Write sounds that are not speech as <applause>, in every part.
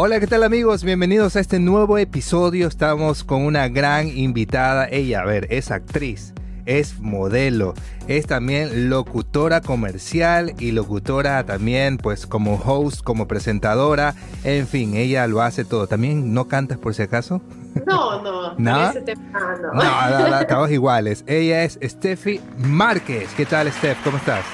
Hola, ¿qué tal amigos? Bienvenidos a este nuevo episodio. Estamos con una gran invitada. Ella, a ver, es actriz, es modelo, es también locutora comercial y locutora también, pues como host, como presentadora. En fin, ella lo hace todo. ¿También no cantas por si acaso? No, no. <laughs> ¿No? Ese tema, no. No, no, no, estamos iguales. Ella es Steffi Márquez. ¿Qué tal, Steph? ¿Cómo estás?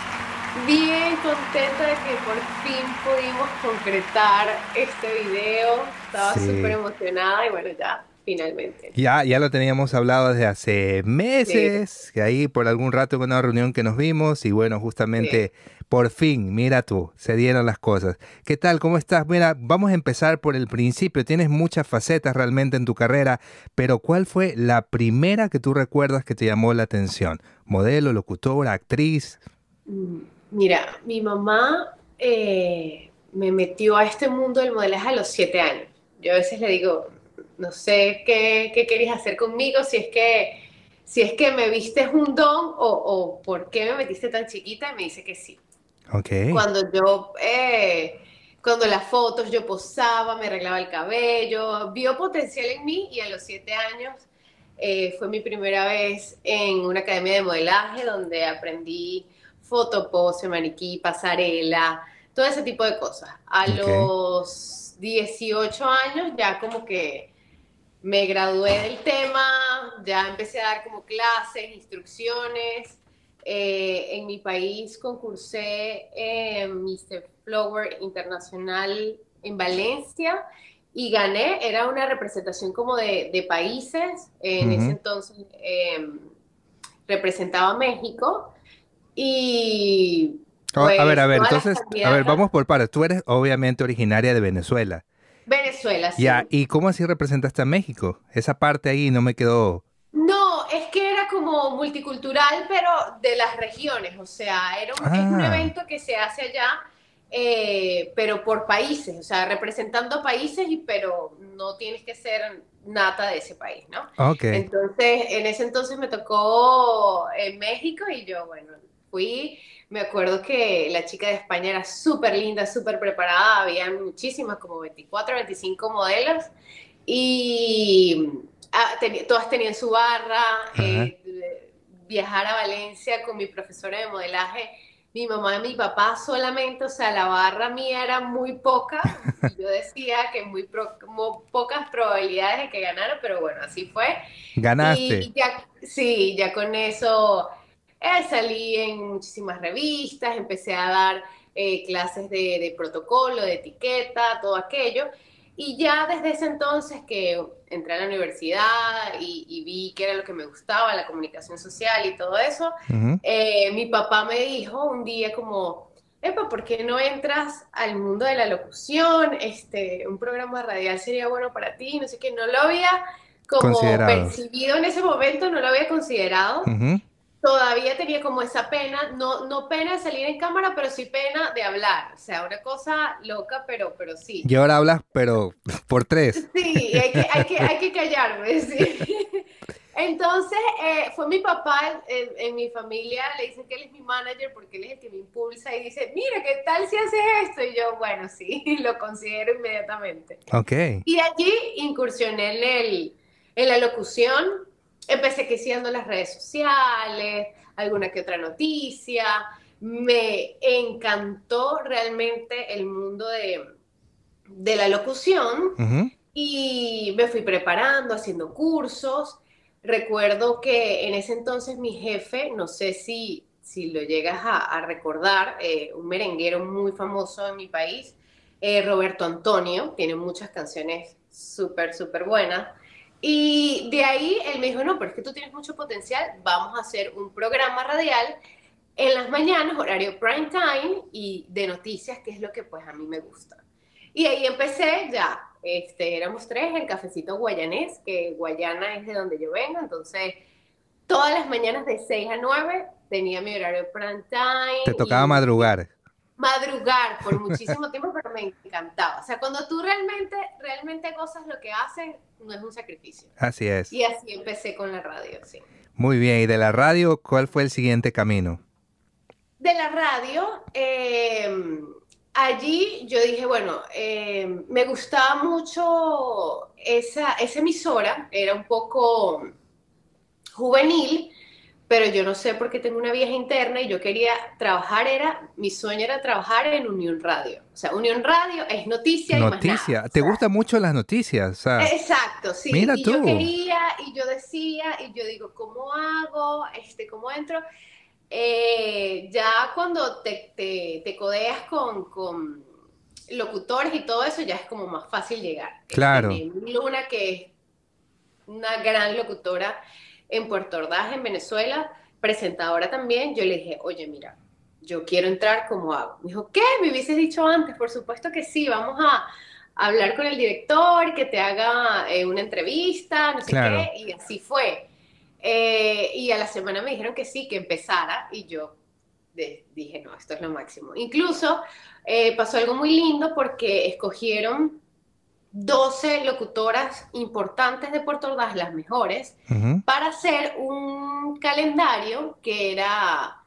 Bien contenta de que por fin pudimos concretar este video. Estaba Sí. súper emocionada y bueno, ya, finalmente. Ya, ya lo teníamos hablado desde hace meses, que ahí por algún rato en una reunión que nos vimos y bueno, justamente por fin, mira tú, se dieron las cosas. ¿Qué tal? ¿Cómo estás? Mira, vamos a empezar por el principio. Tienes muchas facetas realmente en tu carrera, pero ¿cuál fue la primera que tú recuerdas que te llamó la atención? ¿Modelo, locutora, actriz? Mm, Mira, mi mamá eh, me metió a este mundo del modelaje a los siete años. Yo a veces le digo, no sé qué, qué querías hacer conmigo, si es que, si es que me viste un don o, o por qué me metiste tan chiquita, y me dice que sí. Ok. Cuando yo, eh, cuando las fotos yo posaba, me arreglaba el cabello, vio potencial en mí y a los siete años eh, fue mi primera vez en una academia de modelaje donde aprendí fotopose, maniquí, pasarela, todo ese tipo de cosas. A Ok. los 18 años ya como que me gradué del tema, ya empecé a dar como clases, instrucciones. Eh, en mi país concursé en Mr. Flower Internacional en Valencia y gané. Era una representación como de, de países. En Ujú. ese entonces eh, representaba a México y Oh, a ver, a pues, ver, todas las entonces, a ver, vamos por partes. Tú eres obviamente originaria de Venezuela. Venezuela, sí. Ya, ¿y cómo así representaste a México? Esa parte ahí no me quedó... No, es que era como multicultural, pero de las regiones, o sea, era un, es un Ah. evento que se hace allá, eh, pero por países, o sea, representando a países, y, pero no tienes que ser nata de ese país, ¿no? Ok. Entonces, en ese entonces me tocó en México y yo, bueno, fui, me acuerdo que la chica de España era súper linda, súper preparada, había muchísimas, como 24, 25 modelos y ah, todas tenían su barra, eh, viajar a Valencia con mi profesora de modelaje. Mi mamá y mi papá solamente, o sea, la barra mía era muy poca. <laughs> Yo decía que muy pro- pocas probabilidades de que ganara, pero bueno, así fue. Ganaste. Y ya, sí, ya con eso eh, salí en muchísimas revistas, empecé a dar eh, clases de, de protocolo, de etiqueta, todo aquello. Y ya desde ese entonces que entré a la universidad y, y vi que era lo que me gustaba, la comunicación social y todo eso, eh, mi papá me dijo un día como, Epa, ¿por qué no entras al mundo de la locución? Este, un programa radial sería bueno para ti, no sé qué, no lo había como percibido en ese momento, no lo había considerado. Ujú. Todavía tenía como esa pena, no, no pena de salir en cámara, pero sí pena de hablar. O sea, una cosa loca, pero, pero sí. Y ahora hablas, pero <laughs> por tres. Sí, hay que, hay que, hay que callarme, <laughs> sí. Entonces, eh, fue mi papá en, en mi familia, le dicen que él es mi manager porque él es el que me impulsa y dice, mira, ¿qué tal si haces esto? Y yo, bueno, sí, <laughs> lo considero inmediatamente. Ok. Y de allí incursioné en, el, en la locución, empecé creciendo en las redes sociales, alguna que otra noticia, me encantó realmente el mundo de, de la locución Ujú. y me fui preparando, haciendo cursos. Recuerdo que en ese entonces mi jefe, no sé si, si lo llegas a, a recordar, eh, un merenguero muy famoso en mi país, eh, Roberto Antonio, tiene muchas canciones súper, súper buenas. Y de ahí él me dijo, no, pero es que tú tienes mucho potencial, vamos a hacer un programa radial en las mañanas, horario prime time y de noticias, que es lo que pues a mí me gusta. Y ahí empecé ya, este, éramos tres, el cafecito guayanés, que Guayana es de donde yo vengo, entonces todas las mañanas de 6 a 9 tenía mi horario prime time. Te tocaba y- madrugar. Madrugar por <laughs> muchísimo tiempo, pero me encantaba. O sea, cuando tú realmente, realmente gozas lo que haces, no es un sacrificio. Así es. Y así empecé con la radio, sí. Muy bien. ¿Y de la radio cuál fue el siguiente camino? De la radio, eh, allí yo dije, bueno, eh, me gustaba mucho esa, esa emisora, era un poco juvenil, pero yo no sé por qué tengo una vieja interna y yo quería trabajar, era, mi sueño era trabajar en Unión Radio. O sea, Unión Radio es noticia, y más nada. ¿Te gustan mucho las noticias? exacto, sí. Mira y yo quería, y yo decía, y yo digo, ¿cómo hago? Este, ¿Cómo entro? Eh, ya cuando te, te, codeas con, con, locutores y todo eso, ya es como más fácil llegar. Claro. Luna, que es una gran locutora en Puerto Ordaz, en Venezuela, presentadora también, yo le dije, oye, mira, yo quiero entrar, ¿cómo hago? Me dijo, ¿qué? Me hubieses dicho antes, por supuesto que sí, vamos a hablar con el director, que te haga eh, una entrevista, no sé qué, y así fue. Eh, y a la semana me dijeron que sí, que empezara, y yo dije, no, esto es lo máximo. Incluso eh, pasó algo muy lindo porque escogieron 12 locutoras importantes de Puerto Ordaz, las mejores, para hacer un calendario que era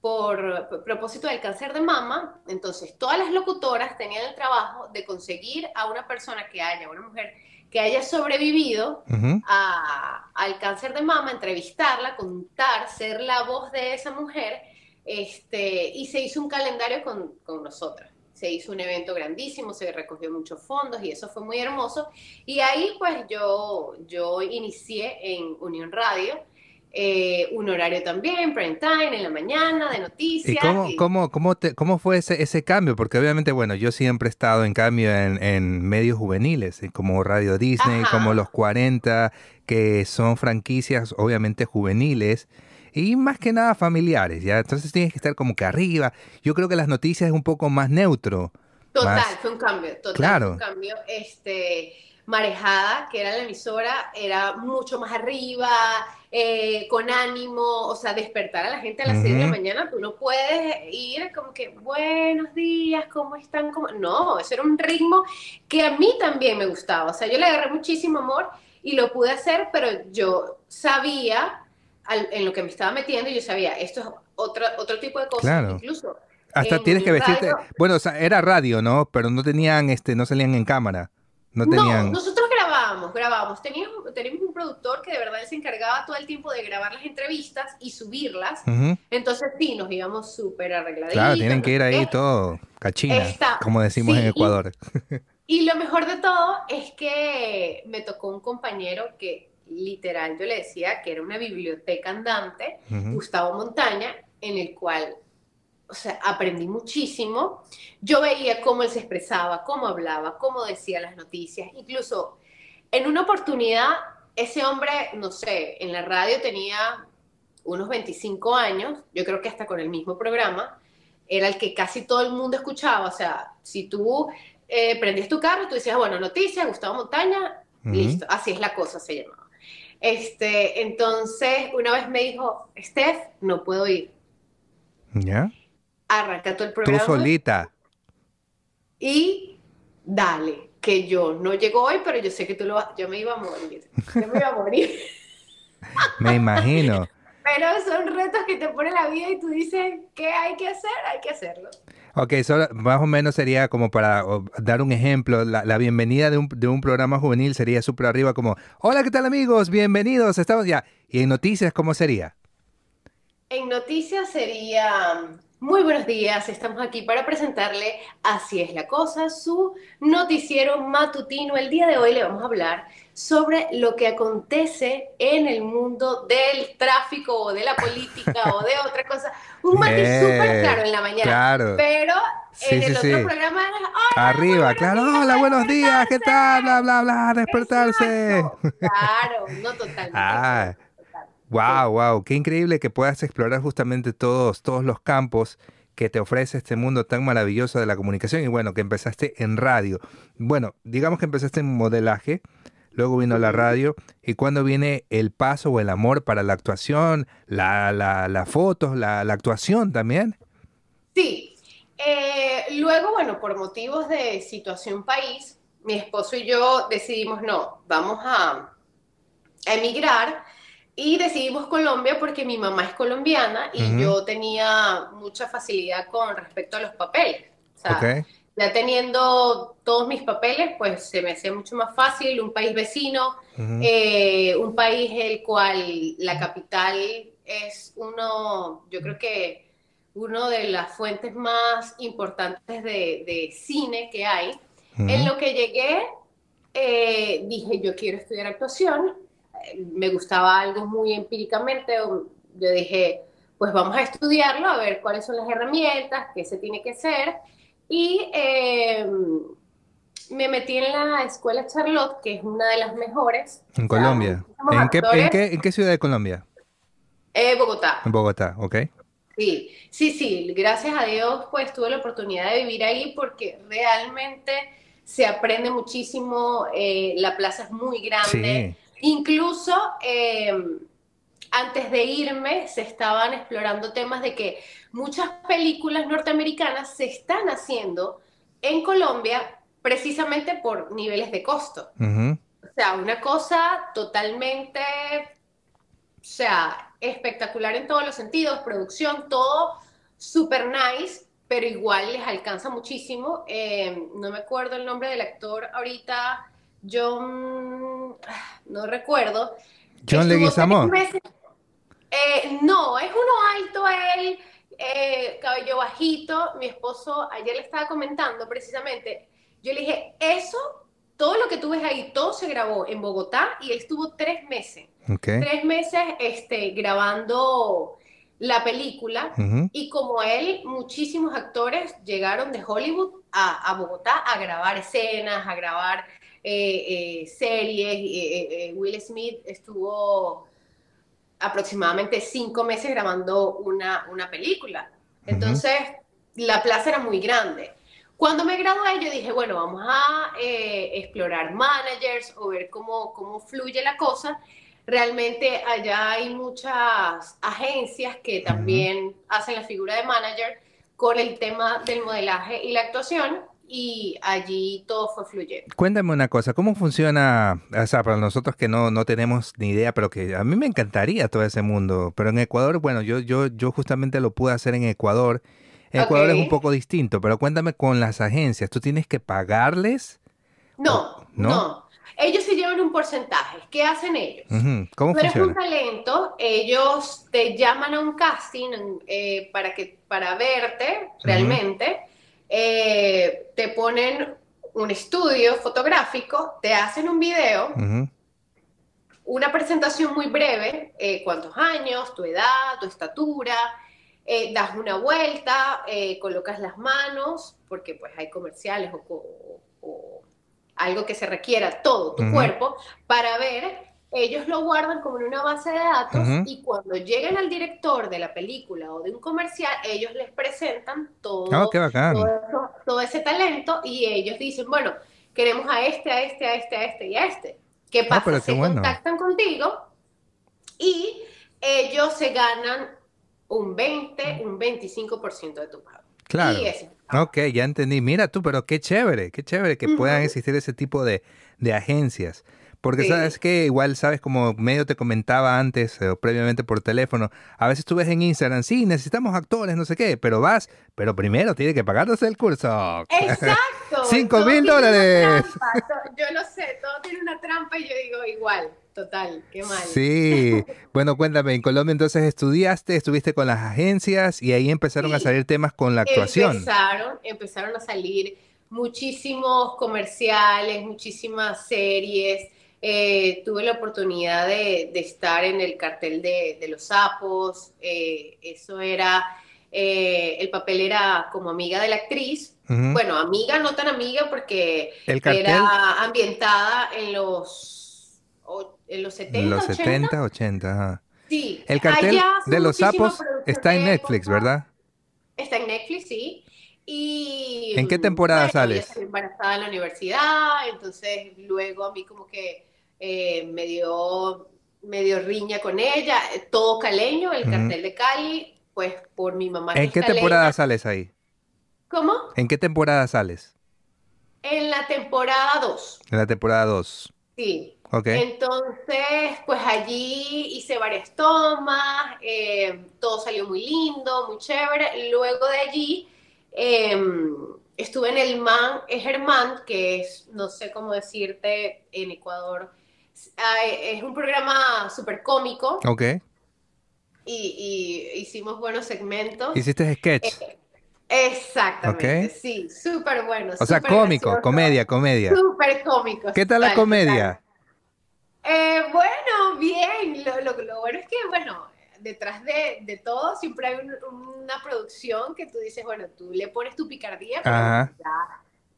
por, propósito del cáncer de mama. Entonces, todas las locutoras tenían el trabajo de conseguir a una persona que haya, una mujer que haya sobrevivido al cáncer de mama, entrevistarla, contar, ser la voz de esa mujer, este, y se hizo un calendario con, con nosotras se hizo un evento grandísimo, se recogió muchos fondos y eso fue muy hermoso. Y ahí pues yo, yo inicié en Unión Radio. Eh, un horario también, prime time, en la mañana, de noticias. ¿Y cómo, cómo, cómo, cómo fue ese, ese cambio? Porque obviamente, bueno, yo siempre he estado en cambio en, en medios juveniles, eh, como Radio Disney, como Los 40, que son franquicias obviamente juveniles y más que nada familiares, ¿ya? Entonces tienes que estar como que arriba. Yo creo que las noticias es un poco más neutro. Total, fue un cambio, total, claro. fue un cambio. Este, Marejada, que era la emisora, era mucho más arriba, eh, con ánimo, o sea, despertar a la gente a las 6 de la mañana, tú no puedes ir como que, buenos días, ¿cómo están? No, eso era un ritmo que a mí también me gustaba, o sea, yo le agarré muchísimo amor y lo pude hacer, pero yo sabía en lo que me estaba metiendo y yo sabía, esto es otro, otro tipo de cosas, incluso. Hasta tienes que vestirte. bueno, o sea, era radio, ¿no? Pero no tenían, este, no salían en cámara. No, tenían... nosotros grabábamos, grabábamos. Teníamos, teníamos un productor que de verdad se encargaba todo el tiempo de grabar las entrevistas y subirlas. Entonces sí, nos íbamos súper arregladitos. Claro, tienen que ir ahí todo cachina, como decimos en Ecuador. y lo mejor de todo es que me tocó un compañero que literal, yo le decía que era una biblioteca andante, Gustavo Montaña, en el cual, o sea, aprendí muchísimo. Yo veía cómo él se expresaba, cómo hablaba, cómo decía las noticias. Incluso en una oportunidad, ese hombre, no sé, en la radio tenía unos 25 años, yo creo que hasta con el mismo programa, era el que casi todo el mundo escuchaba. O sea, si tú eh, prendías tu carro, tú decías, bueno, noticias, Gustavo Montaña, listo, así es la cosa, se llamaba. Este, entonces, una vez me dijo, Steph, no puedo ir. ¿Ya? Arranca todo el programa. Tú solita. Y dale, que yo no llego hoy, pero yo sé que tú lo vas, yo me iba a morir. Yo me iba a morir. <laughs> me imagino. Pero son retos que te pone la vida y tú dices, ¿qué hay que hacer? Hay que hacerlo. Ok, más o menos sería como para dar un ejemplo, la, bienvenida de un, de un, programa juvenil sería súper arriba como, hola, ¿qué tal amigos? Bienvenidos, estamos ya. ¿Y en noticias cómo sería? En noticias sería, muy buenos días, estamos aquí para presentarle Así es la cosa, su noticiero matutino. El día de hoy le vamos a hablar sobre lo que acontece en el mundo del tráfico o de la política o de otra cosa. Un <laughs> matiz súper claro en la mañana. Claro. Pero en el otro programa Arriba, claro, hola, buenos días, ¿qué tal? Bla, bla, bla, despertarse. Claro, no totalmente. <laughs> Ah. Wow, wow, qué increíble que puedas explorar justamente todos, todos los campos que te ofrece este mundo tan maravilloso de la comunicación y bueno, que empezaste en radio. Bueno, digamos que empezaste en modelaje, luego vino la radio y cuando viene el paso o el amor para la actuación, la, la, la fotos, la, la, actuación también. Sí, eh, luego bueno, por motivos de situación país, mi esposo y yo decidimos no, vamos a emigrar y decidimos Colombia porque mi mamá es colombiana y yo tenía mucha facilidad con respecto a los papeles. ya teniendo todos mis papeles, pues se me hacía mucho más fácil, un país vecino, eh, un país el cual la capital es uno, yo creo que uno de las fuentes más importantes de, cine que hay. En lo que llegué, eh, dije, yo quiero estudiar actuación, me gustaba algo muy empíricamente, yo dije, pues vamos a estudiarlo, a ver cuáles son las herramientas, qué se tiene que hacer. Y em, me metí en la escuela Charlotte, que es una de las mejores. En Colombia. ¿En qué, ciudad de Colombia? Eh, Bogotá. En Bogotá, ok. Sí, sí, sí. Gracias a Dios, pues tuve la oportunidad de vivir ahí porque realmente se aprende muchísimo. Eh, la plaza es muy grande. Incluso em, antes de irme se estaban explorando temas de que muchas películas norteamericanas se están haciendo en Colombia precisamente por niveles de costo. O sea, una cosa totalmente, o sea, espectacular en todos los sentidos, producción, todo super nice, pero igual les alcanza muchísimo. Eh, no me acuerdo el nombre del actor ahorita, John, <sighs> no recuerdo. John Leguizamón. Eh, no, es uno alto él, eh, cabello bajito. Mi esposo ayer le estaba comentando precisamente. Yo le dije, eso, todo lo que tú ves ahí, todo se grabó en Bogotá y él estuvo tres meses. Tres meses este, grabando la película y como él, muchísimos actores llegaron de Hollywood a, Bogotá a grabar escenas, a grabar eh, series. Will Smith estuvo aproximadamente cinco meses grabando una, una película. Entonces, la plaza era muy grande. Cuando me gradué, yo dije, bueno, vamos a eh, explorar managers o ver cómo, cómo fluye la cosa. Realmente allá hay muchas agencias que también hacen la figura de manager con el tema del modelaje y la actuación y allí todo fue fluyendo. Cuéntame una cosa, ¿cómo funciona, o sea, para nosotros que no, no tenemos ni idea, pero que a mí me encantaría todo ese mundo, pero en Ecuador, bueno, yo, yo, yo justamente lo pude hacer en Ecuador. Ecuador es un poco distinto, pero cuéntame con las agencias, ¿tú tienes que pagarles? No, no. Ellos se llevan un porcentaje. ¿Qué hacen ellos? ¿Cómo Tú eres un talento, ellos te llaman a un casting eh, para, que, para verte realmente. Eh, te ponen un estudio fotográfico, te hacen un video, una presentación muy breve, eh, cuántos años, tu edad, tu estatura, eh, das una vuelta, colocas las manos, porque pues hay comerciales o, algo que se requiera todo tu cuerpo, para ver ellos lo guardan como en una base de datos y cuando lleguen al director de la película o de un comercial, ellos les presentan todo, oh, todo, ese talento y ellos dicen, bueno, queremos a este, a este, a este, a este y a este. ¿Qué ah, pasa? se contactan contigo y ellos se ganan un 20, un 25% de tu pago. Claro. Ok, ya entendí. Mira tú, pero qué chévere, qué chévere que puedan existir ese tipo de, de agencias. Porque sabes que igual, sabes, como medio te comentaba antes o previamente por teléfono, a veces tú ves en Instagram, sí, necesitamos actores, no sé qué, pero vas, pero primero tiene que pagarte el curso. Exacto. <laughs> Cinco mil dólares. Yo no sé, todo tiene una trampa y yo digo igual. Total, qué mal. Sí, bueno, cuéntame, en Colombia entonces estudiaste, estuviste con las agencias y ahí empezaron a salir temas con la actuación. Empezaron, empezaron a salir muchísimos comerciales, muchísimas series, eh, tuve la oportunidad de, estar en el cartel de, los sapos, eh, eso era, eh, el papel era como amiga de la actriz, bueno, amiga, no tan amiga porque era ambientada en los, en los 70, los 70, 80. Sí. El cartel de los sapos está en Netflix, ¿verdad? Está en Netflix, sí. Y, ¿En qué temporada sales? embarazada en la universidad, entonces luego a mí como que eh, me, dio, riña con ella, todo caleño, el cartel de Cali, pues por mi mamá. ¿En qué temporada sales ahí? ¿Cómo? ¿En qué temporada sales? En la temporada 2. En la temporada 2. Sí. Okay. Entonces, pues allí hice varias tomas, eh, todo salió muy lindo, muy chévere. Luego de allí, em, estuve en el MAN Germán, que es, no sé cómo decirte, en Ecuador. Es un programa súper cómico. Ok. Y, hicimos buenos segmentos. Hiciste sketch. Eh, exactamente, sí, súper bueno. O sea, cómico, comedia, comedia. Súper cómico. ¿Qué tal la comedia? Eh, bueno, bien. Lo, lo, bueno es que, bueno, detrás de, de todo siempre hay una producción que tú dices, bueno, tú le pones tu picardía, pero ya,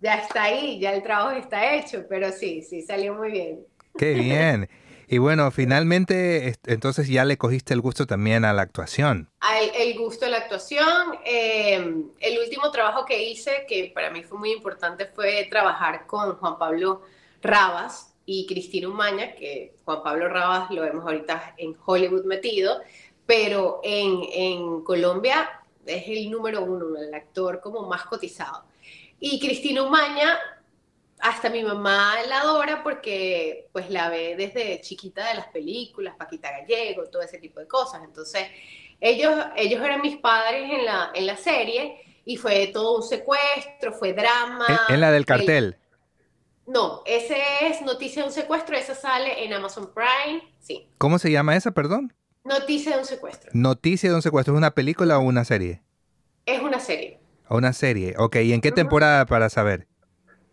ya está ahí, ya el trabajo está hecho, pero sí, sí, salió muy bien. Qué bien. Y bueno, finalmente, entonces ya le cogiste el gusto también a la actuación. El, gusto de la actuación. Em, el último trabajo que hice, que para mí fue muy importante, fue trabajar con Juan Pablo Rabas y Cristina Umaña, que Juan Pablo Rabas lo vemos ahorita en Hollywood metido, pero en, en Colombia es el número uno, el actor como más cotizado. Y Cristina Umaña hasta mi mamá la adora porque pues la ve desde chiquita de las películas, Paquita Gallego, todo ese tipo de cosas. Entonces, ellos, ellos eran mis padres en la, en la serie y fue todo un secuestro, fue drama. ¿En, la del cartel? no, ese es Noticia de un secuestro, esa sale en Amazon Prime, sí. ¿Cómo se llama esa, perdón? Noticia de un secuestro. Noticia de un secuestro, ¿es una película o una serie? Es una serie. Una serie, ok. ¿Y en qué temporada para saber?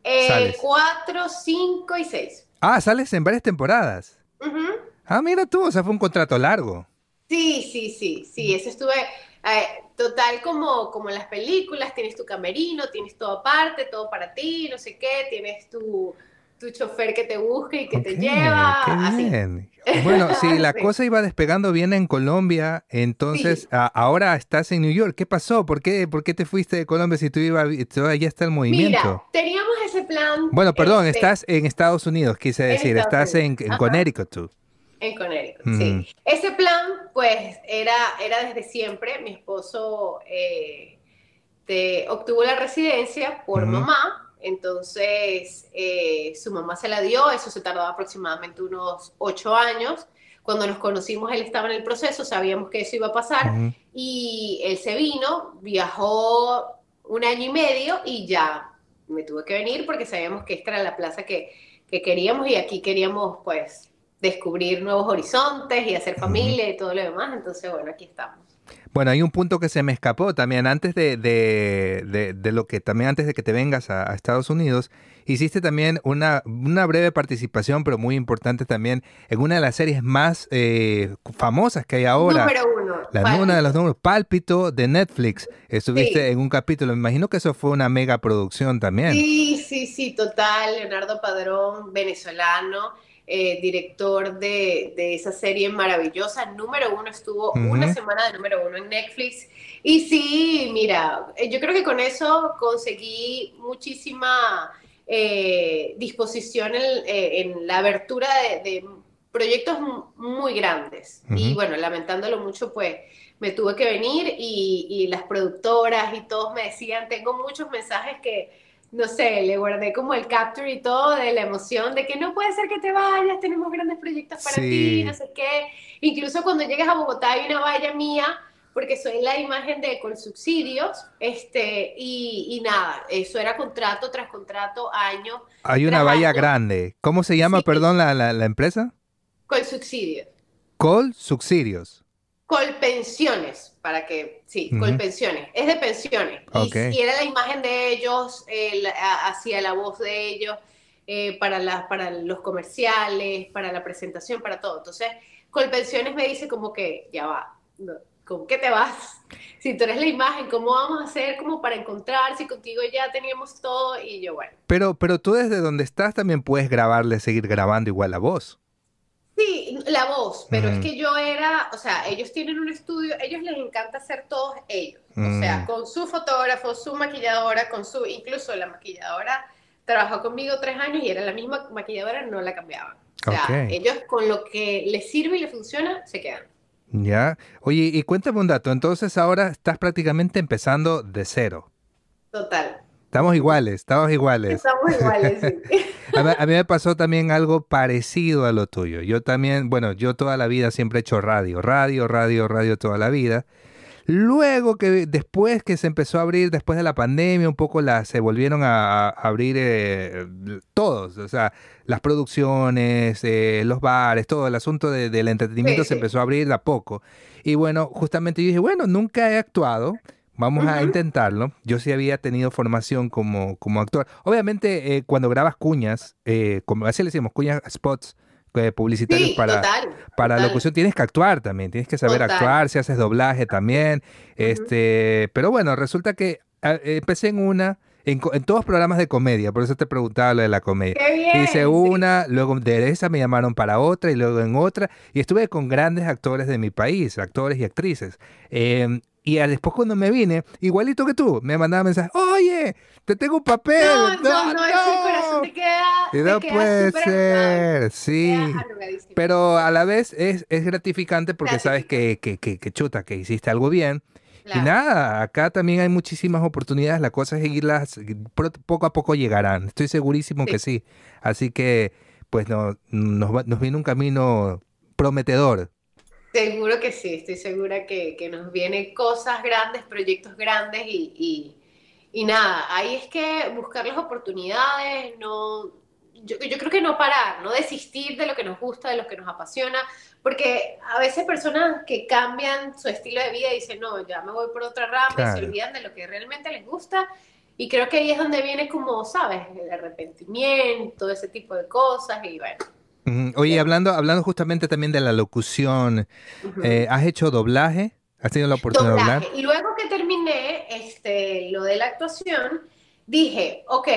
Eh, cuatro, cinco y seis. Ah, sales en varias temporadas. Ah, mira tú, o sea, fue un contrato largo. Sí, sí, sí, sí, eso estuve, eh, total como, como en las películas, tienes tu camerino, tienes todo aparte, todo para ti, no sé qué, tienes tu, tu chofer que te busca y que te lleva. Qué bien. Bueno, <laughs> si la cosa iba despegando bien en Colombia, entonces ahora estás en New York. ¿Qué pasó? ¿Por qué, ¿Por qué te fuiste de Colombia si tú ibas, todavía está el movimiento? Mira, teníamos ese plan. Bueno, perdón, este, estás en Estados Unidos, quise decir, estás en, Connecticut tú. En Connecticut, sí. Mm. Ese plan, pues, era, era desde siempre. Mi esposo eh, obtuvo la residencia por mamá entonces, eh, su mamá se la dio, eso se tardó aproximadamente unos ocho años. Cuando nos conocimos, él estaba en el proceso, sabíamos que eso iba a pasar y él se vino, viajó un año y medio y ya me tuve que venir porque sabíamos que esta era la plaza que, que queríamos y aquí queríamos pues descubrir nuevos horizontes y hacer familia y todo lo demás. Entonces, bueno, aquí estamos. Bueno, hay un punto que se me escapó también antes de, de, de, lo que también antes de que te vengas a, Estados Unidos, hiciste también una, una, breve participación, pero muy importante también, en una de las series más eh, famosas que hay ahora. Número uno. La, una de los números, Pálpito de Netflix. Estuviste en un capítulo, me imagino que eso fue una mega producción también. Sí, sí, sí, total. Leonardo Padrón, venezolano. Eh, director de, esa serie maravillosa. Número uno, estuvo una semana de número uno en Netflix. Y sí, mira, eh, yo creo que con eso conseguí muchísima eh, disposición en, la abertura de, proyectos muy grandes. Y bueno, lamentándolo mucho, pues me tuve que venir y, y las productoras y todos me decían, tengo muchos mensajes que no sé, le guardé como el capture y todo de la emoción de que no puede ser que te vayas, tenemos grandes proyectos para ti, no sé qué. Incluso cuando llegues a Bogotá hay una valla mía, porque soy la imagen de con subsidios, este, y, nada, eso era contrato tras contrato, año. Hay una valla grande. ¿Cómo se llama, perdón, la, la, la empresa? Col Subsidios. Colpensiones, para que, sí, Colpensiones, es de pensiones. Y, era la imagen de ellos, hacía la voz de ellos, eh, para, para los comerciales, para la presentación, para todo. Entonces, Colpensiones me dice como que, ya va, ¿cómo que te vas? Si tú eres la imagen, ¿cómo vamos a hacer como para encontrar si contigo ya teníamos todo? Y yo, bueno. Pero, pero tú desde donde estás también puedes grabarle, seguir grabando igual la voz. Sí, la voz, pero es que yo era, o sea, ellos tienen un estudio, ellos les encanta hacer todos ellos, o sea, con su fotógrafo, su maquilladora, con su, incluso la maquilladora trabajó conmigo tres años y era la misma maquilladora, no la cambiaban. O sea, ellos con lo que les sirve y les funciona, se quedan. Ya. Oye, y cuéntame un dato, entonces ahora estás prácticamente empezando de cero. Total. Estamos iguales, estamos iguales. Estamos iguales, sí. <laughs> a, mí, me pasó también algo parecido a lo tuyo. Yo también, bueno, yo toda la vida siempre he hecho radio, radio, radio, radio toda la vida. Luego que después que se empezó a abrir, después de la pandemia, un poco la, se volvieron a, abrir eh, todos, o sea, las producciones, eh, los bares, todo el asunto del entretenimiento se empezó a abrir de a poco. Y bueno, justamente yo dije, bueno, nunca he actuado. Vamos a intentarlo. Yo sí había tenido formación como, como actor. Obviamente, eh, cuando grabas cuñas, como así le decimos, cuñas spots, publicitarios para, para locución, tienes que actuar también, tienes que saber actuar, si haces doblaje también. este, pero bueno, resulta que ah, empecé en una, en, todos programas de comedia, por eso te preguntaba lo de la comedia. Hice una, luego de esa me llamaron para otra y luego en otra, y estuve con grandes actores de mi país, actores y actrices. Em, y después cuando me vine, igualito que tú, me mandaba mensajes, oye, te tengo un papel. No, no, no, ese corazón te queda. Y no puede ser, sí. Pero a la vez es, es gratificante porque sabes que, que, que, chuta, que hiciste algo bien. Y nada, acá también hay muchísimas oportunidades, la cosa es seguirlas, poco a poco llegarán, estoy segurísimo que sí. Así que, pues no, nos, nos viene un camino prometedor. Seguro que sí, estoy segura que, que nos vienen cosas grandes, proyectos grandes y, y, y, nada, ahí es que buscar las oportunidades, no, yo, yo, creo que no parar, no desistir de lo que nos gusta, de lo que nos apasiona, porque a veces personas que cambian su estilo de vida dicen, no, ya me voy por otra rama y se olvidan de lo que realmente les gusta. Y creo que ahí es donde viene como, ¿sabes? El arrepentimiento, ese tipo de cosas y bueno Oye, hablando, hablando justamente también de la locución, eh, ¿has hecho doblaje? ¿Has tenido la oportunidad de hablar? Y luego que terminé este, lo de la actuación, dije, ok,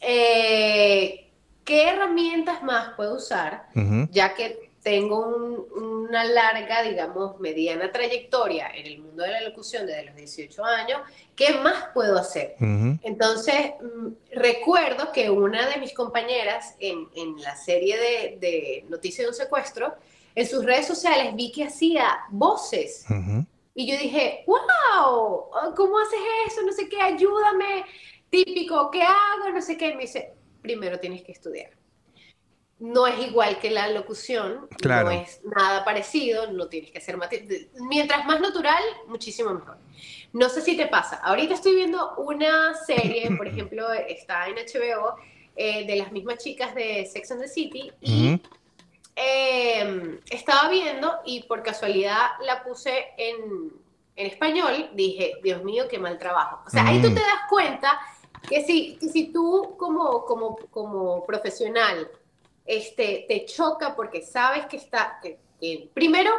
eh, ¿qué herramientas más puedo usar? Ya que tengo una larga, digamos, mediana trayectoria en el mundo de la locución desde los 18 años, ¿qué más puedo hacer? Entonces, mm, recuerdo que una de mis compañeras en, la serie de, de Noticias de un Secuestro, en sus redes sociales vi que hacía voces. Y yo dije, wow, ¿cómo haces eso? No sé qué, ayúdame, típico, ¿qué hago? No sé qué. Y me dice, primero tienes que estudiar no es igual que la locución, no es nada parecido, no tienes que hacer mientras más natural, muchísimo mejor. No sé si te pasa, ahorita estoy viendo una serie, <clears throat> por ejemplo, está en HBO, eh, de las mismas chicas de Sex and the City, y em, estaba viendo y por casualidad la puse en, en, español, dije, Dios mío, qué mal trabajo. O sea, ahí tú te das cuenta que si, que si tú como, como, como profesional, este, te choca porque sabes que está, que, primero,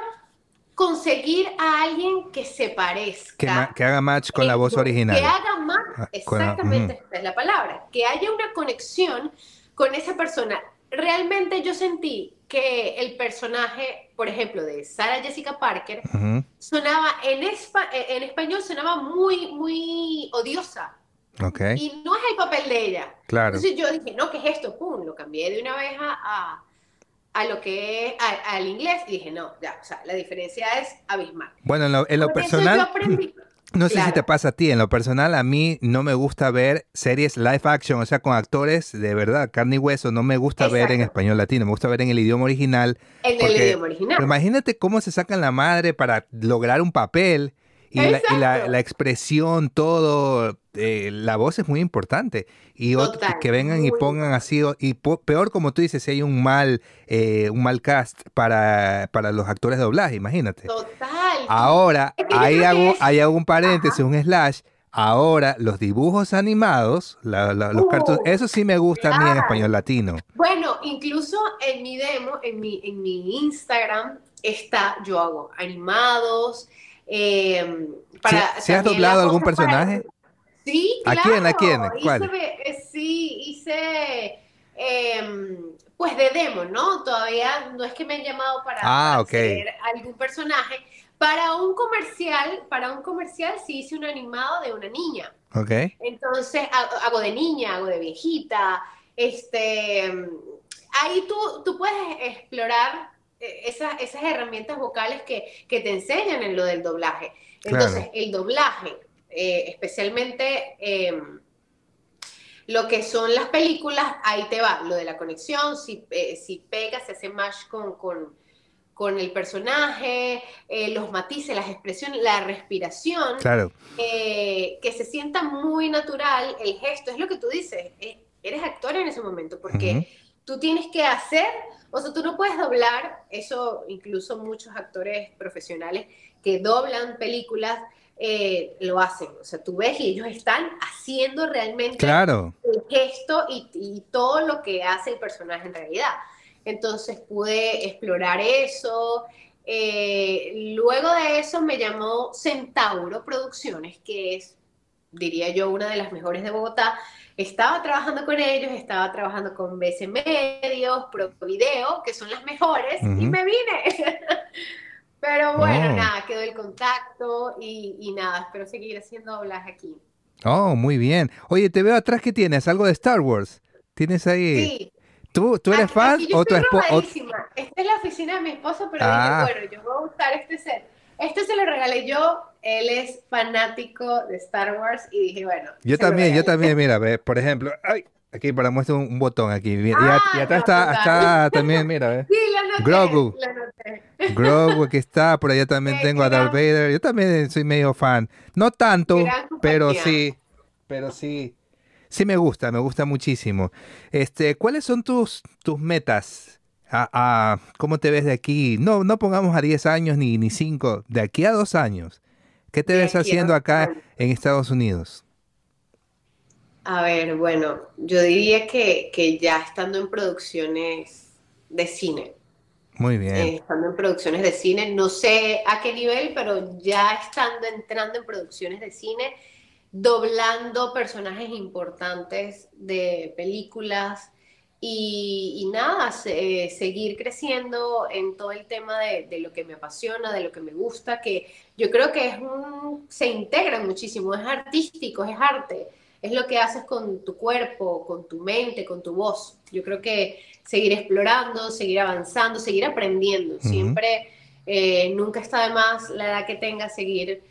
conseguir a alguien que se parezca. Que, haga match con la voz original. Que haga match, ah, exactamente, esa es la palabra, que haya una conexión con esa persona. Realmente yo sentí que el personaje, por ejemplo, de Sarah Jessica Parker, sonaba en, en español, sonaba muy, muy odiosa. Y no es el papel de ella. Claro. Entonces yo dije, no, ¿qué es esto? Pum, lo cambié de una vez a, a, lo que es al inglés y dije, no, ya, o sea, la diferencia es abismal. Bueno, en lo, en lo personal... <laughs> No sé si te pasa a ti, en lo personal a mí no me gusta ver series live action, o sea, con actores de verdad, carne y hueso, no me gusta ver en español latino, me gusta ver en el idioma original. En el idioma original. Imagínate cómo se sacan la madre para lograr un papel y, la, la, expresión, todo, eh, la voz es muy importante. Y que vengan y pongan así, y peor como tú dices, si hay un mal, eh, un mal cast para, para los actores de doblaje, imagínate. Total. Ahora, ahí hago, hay un paréntesis, un slash. Ahora, los dibujos animados, los uh, cartoons, eso sí me gusta a mí en español latino. Bueno, incluso en mi demo, en mi, en mi Instagram, está, yo hago animados, eh, para, ¿Sí, has doblado algún personaje? sí, claro. ¿A quién? ¿A quién? ¿Cuál? Eh, sí, hice em, pues de demo, ¿no? Todavía no es que me han llamado para, ah, hacer algún personaje. Para un comercial, para un comercial sí hice un animado de una niña. Ok. Entonces hago de niña, hago de viejita. Este, ahí tú, tú puedes explorar esas, esas herramientas vocales que, que, te enseñan en lo del doblaje. Entonces, el doblaje, eh, especialmente em, lo que son las películas, ahí te va, lo de la conexión, si, eh, si pega, se hace match con, con, con el personaje, eh, los matices, las expresiones, la respiración. Claro. Eh, que se sienta muy natural el gesto. Es lo que tú dices, eh, eres actor en ese momento, porque tú tienes que hacer, o sea, tú no puedes doblar, eso incluso muchos actores profesionales que doblan películas. lo hacen, o sea, tú ves y ellos están haciendo realmente claro. el gesto y, y todo lo que hace el personaje en realidad entonces pude explorar eso. Eh, luego de eso me llamó Centauro Producciones, que es, diría yo, una de las mejores de Bogotá. Estaba trabajando con ellos, estaba trabajando con BC Medios, Pro Video, que son las mejores, y me vine. <laughs> Pero bueno, oh. nada, quedó el contacto y, nada, espero seguir haciendo doblaje aquí. Oh, muy bien. Oye, te veo atrás que tienes, algo de Star Wars. ¿Tienes ahí? Sí, ¿Tú, tú eres fan o tu esposo? Esta es la oficina de mi esposo, pero ah. dije, bueno, yo voy a buscar este set. Este se lo regalé yo, él es fanático de Star Wars y dije, bueno. Yo también, yo también, mira, ve, por ejemplo, ay, aquí para muestra un, botón aquí. y, ah, acá está, está, también, mira, ve. Sí, lo noté, Grogu. Grogu, aquí está, por allá también tengo a Darth Vader. Yo también soy medio fan. No tanto, pero sí, pero sí. Sí me gusta, me gusta muchísimo. Este, ¿cuáles son tus, tus metas? A, ¿Cómo te ves de aquí? No, no pongamos a 10 años ni, ni 5, de aquí a 2 años. ¿Qué te ves haciendo acá en Estados Unidos? A ver, bueno, yo diría que, que ya estando en producciones de cine. Muy bien. Eh, estando en producciones de cine, no sé a qué nivel, pero ya estando entrando en producciones de cine, doblando personajes importantes de películas y, nada, seguir creciendo en todo el tema de, lo que me apasiona, de lo que me gusta, que yo creo que es un, se integra muchísimo, es artístico, es arte, es lo que haces con tu cuerpo, con tu mente, con tu voz. Yo creo que seguir explorando, seguir avanzando, seguir aprendiendo, siempre, eh, nunca está de más la edad que tengas, seguir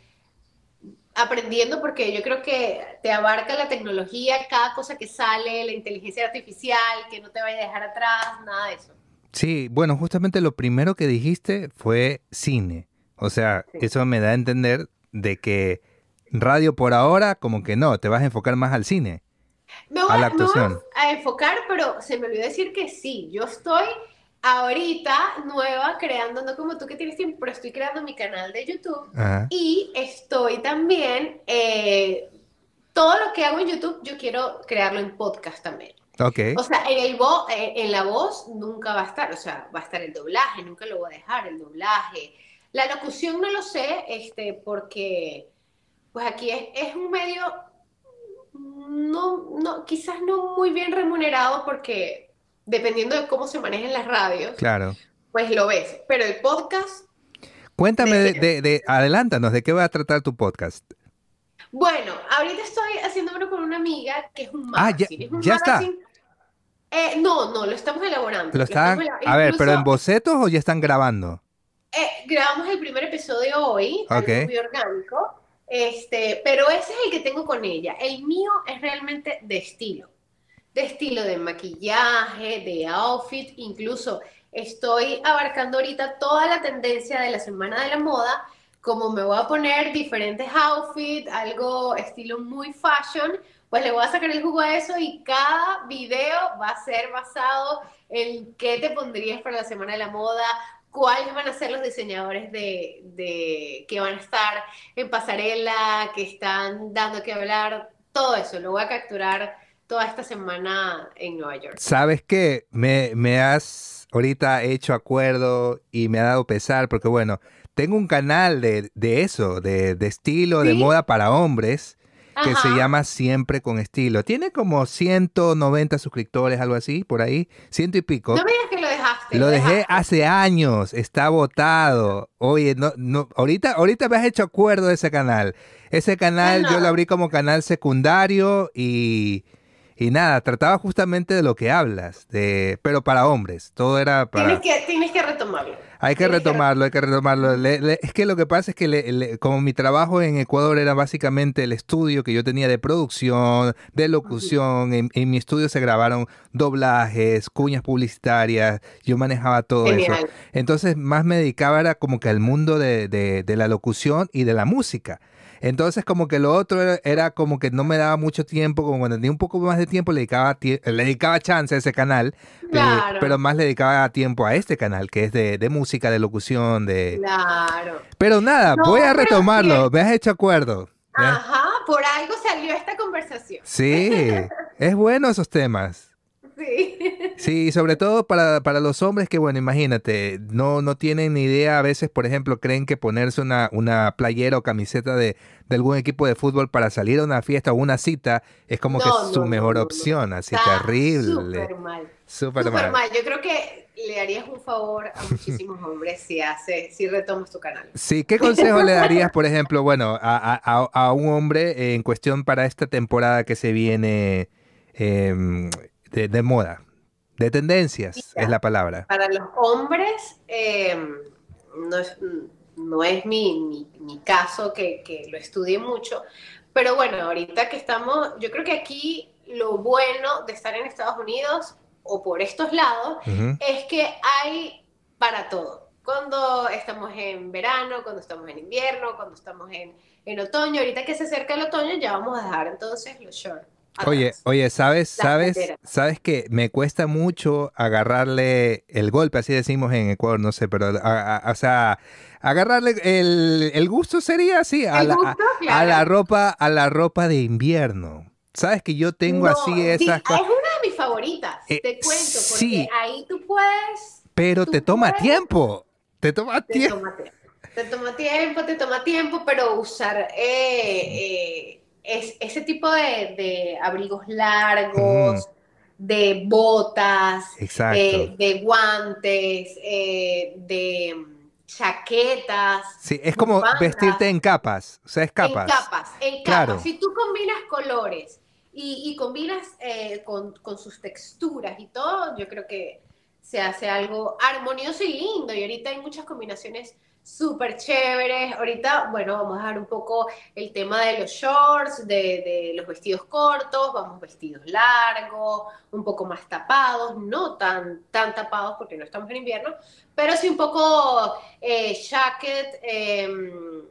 aprendiendo porque yo creo que te abarca la tecnología, cada cosa que sale, la inteligencia artificial, que no te vaya a dejar atrás, nada de eso. Sí, bueno, justamente lo primero que dijiste fue cine. O sea, eso me da a entender de que radio por ahora como que no, te vas a enfocar más al cine. Me a la actuación. a enfocar, pero se me olvidó decir que sí, yo estoy ahorita nueva creando, no como tú que tienes tiempo, pero estoy creando mi canal de YouTube y estoy también, eh, todo lo que hago en YouTube yo quiero crearlo en podcast también. Okay. O sea, en, el eh, en la voz nunca va a estar, o sea, va a estar el doblaje, nunca lo voy a dejar, el doblaje. La locución no lo sé, este, porque pues aquí es, es un medio no, no, quizás no muy bien remunerado porque dependiendo de cómo se manejen las radios, claro. pues lo ves. Pero el podcast... Cuéntame, de, de, adelántanos, ¿de qué va a tratar tu podcast? Bueno, ahorita estoy haciendo uno con una amiga que es un Ah, ya, ya está. Eh, no, no, lo estamos elaborando. ¿Lo están, a ver, ¿pero en bocetos o ya están grabando? Eh, grabamos el primer episodio hoy, okay. muy orgánico, este, pero ese es el que tengo con ella. El mío es realmente de estilo de estilo de maquillaje, de outfit, incluso estoy abarcando ahorita toda la tendencia de la semana de la moda, como me voy a poner diferentes outfits, algo estilo muy fashion, pues le voy a sacar el jugo a eso y cada video va a ser basado en qué te pondrías para la semana de la moda, cuáles van a ser los diseñadores de, de que van a estar en pasarela, que están dando que hablar, todo eso, lo voy a capturar toda esta semana en Nueva York. ¿Sabes qué? Me, me has ahorita hecho acuerdo y me ha dado pesar porque, bueno, tengo un canal de, de eso, de, de estilo, de moda para hombres que se llama Siempre con Estilo. Tiene como 190 suscriptores, algo así, por ahí, ciento y pico. No me digas que lo dejaste. Lo, dejé hace años, está votado. Oye, no, no, ahorita, ahorita me has hecho acuerdo de ese canal. Ese canal yo lo abrí como canal secundario y y nada, trataba justamente de lo que hablas, de, pero para hombres. Todo era para. Tienes que, tienes que retomarlo. Hay que retomarlo, hay que retomarlo. es que lo que pasa es que como mi trabajo en Ecuador era básicamente el estudio que yo tenía de producción, de locución, en, mi estudio se grabaron doblajes, cuñas publicitarias, yo manejaba todo eso. Entonces más me dedicaba era como que al mundo de, de la locución y de la música. Entonces, como que lo otro era, como que no me daba mucho tiempo, como cuando tenía un poco más de tiempo, le dedicaba, le dedicaba chance a ese canal, pero, más le dedicaba tiempo a este canal, que es de, música, de locución, de... Claro. Pero nada, voy a retomarlo, me has hecho acuerdo. Ajá, por algo salió esta conversación. Sí, <laughs> es bueno esos temas. Sí. Sí, sobre todo para, para, los hombres que, bueno, imagínate, no, no tienen ni idea, a veces, por ejemplo, creen que ponerse una, una playera o camiseta de, de algún equipo de fútbol para salir a una fiesta o una cita es como que su mejor opción, así terrible. Súper mal. Súper mal. mal. Yo creo que le harías un favor a muchísimos <laughs> hombres si hace, si retomas tu canal. Sí, ¿qué consejo le darías, por ejemplo, bueno, a, a, a, un hombre en cuestión para esta temporada que se viene? Eh, de, moda, de tendencias es la palabra. Para los hombres, em, no es, no es mi, mi, caso que, que, lo estudie mucho, pero bueno, ahorita que estamos, yo creo que aquí lo bueno de estar en Estados Unidos o por estos lados es que hay para todo. Cuando estamos en verano, cuando estamos en invierno, cuando estamos en, en otoño, ahorita que se acerca el otoño ya vamos a dejar entonces los shorts Oye, oye, ¿sabes, sabes, sabes que me cuesta mucho agarrarle el golpe, así decimos en Ecuador, no sé, pero, o sea, agarrarle el, gusto sería así, a, la, a, la ropa, a la ropa de invierno. Sabes que yo tengo así esas cosas. Es una de mis favoritas, eh, te cuento, porque ahí tú puedes. Pero te toma tiempo. Te toma tiempo. Te toma tiempo, te toma tiempo, pero usar eh, eh, es ese tipo de, abrigos largos, de botas, eh, de guantes, eh, de chaquetas. Sí, es como vestirte en capas, o sea, es capas. En capas, en capas. Si tú combinas colores y, combinas eh, con, con, sus texturas y todo, yo creo que se hace algo armonioso y lindo. Y ahorita hay muchas combinaciones súper chéveres. Ahorita, bueno, vamos a dejar un poco el tema de los shorts, de, los vestidos cortos, vamos vestidos largos, un poco más tapados, no tan, tan tapados porque no estamos en invierno, pero sí un poco eh, jacket. Em,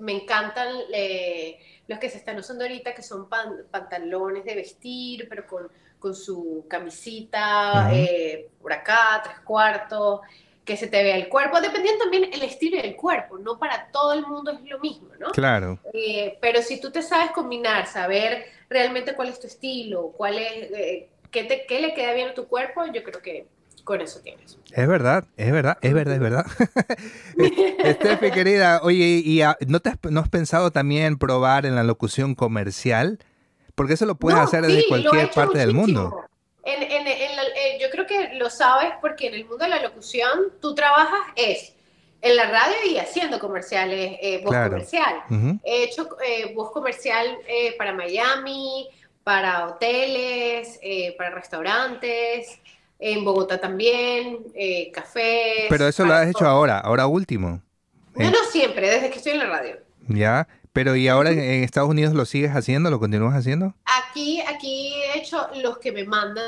me encantan eh, los que se están usando ahorita, que son pantalones de vestir, pero con, su camisita eh, por acá, tres cuartos que se te vea el cuerpo, dependiendo también el estilo del cuerpo, no para todo el mundo es lo mismo, ¿no? Claro. Eh, pero si tú te sabes combinar, saber realmente cuál es tu estilo, cuál es, eh, qué, te, qué le queda bien a tu cuerpo, yo creo que con eso tienes. Es verdad, es verdad, es verdad, es verdad. <laughs> Estefi, querida, oye, ¿y no, te has, no has pensado también probar en la locución comercial? Porque eso lo puedes hacer desde cualquier parte del mundo. En, en, eh, yo creo que lo sabes porque en el mundo de la locución tú trabajas es en la radio y haciendo comerciales, eh, voz comercial. He hecho eh, voz comercial eh, para Miami, para hoteles, para restaurantes, en Bogotá también, cafés. Pero eso lo has hecho ahora, ahora último. No, no siempre, desde que estoy en la radio. Ya, pero ¿y ahora en, Estados Unidos lo sigues haciendo? ¿Lo continúas haciendo? Aquí, aquí he hecho los que me mandan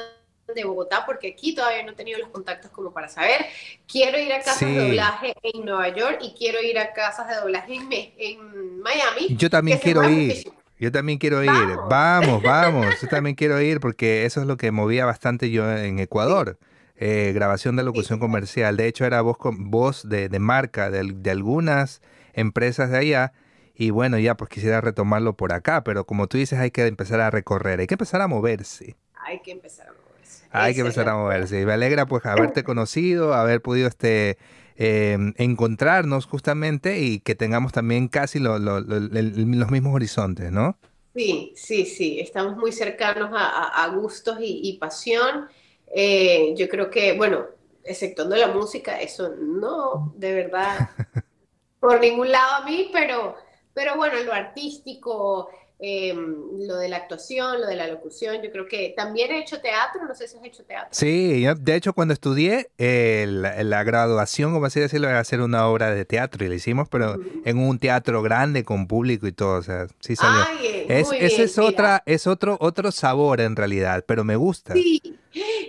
de Bogotá, porque aquí todavía no he tenido los contactos como para saber. Quiero ir a casas de doblaje en Nueva York y quiero ir a casas de doblaje en, Miami. Yo también quiero ir. Yo también quiero ir. Vamos, <laughs> vamos. Yo también quiero ir porque eso es lo que movía bastante yo en Ecuador. Eh, grabación de locución comercial. De hecho, era voz, voz de, de marca de, de algunas empresas de allá y bueno, ya pues quisiera retomarlo por acá, pero como tú dices, hay que empezar a recorrer, hay que empezar a moverse. Hay que empezar a moverse. Hay que empezar a moverse. Y me alegra pues haberte conocido, haber podido este em, encontrarnos justamente y que tengamos también casi los mismos horizontes, ¿no? Sí, sí, sí, estamos muy cercanos a, gustos y, pasión. Eh, yo creo que, bueno, exceptuando la música, eso no, de verdad, <laughs> por ningún lado a mí, pero pero bueno, lo artístico, Em, lo de la actuación, lo de la locución. Yo creo que también he hecho teatro, no sé si has hecho teatro. Sí, de hecho cuando estudié eh, la, graduación, como así decirlo, era hacer una obra de teatro y la hicimos, pero en un teatro grande con público y todo, o sea, sí salió. es, ese es otra, es otro, otro sabor en realidad, pero me gusta. Sí,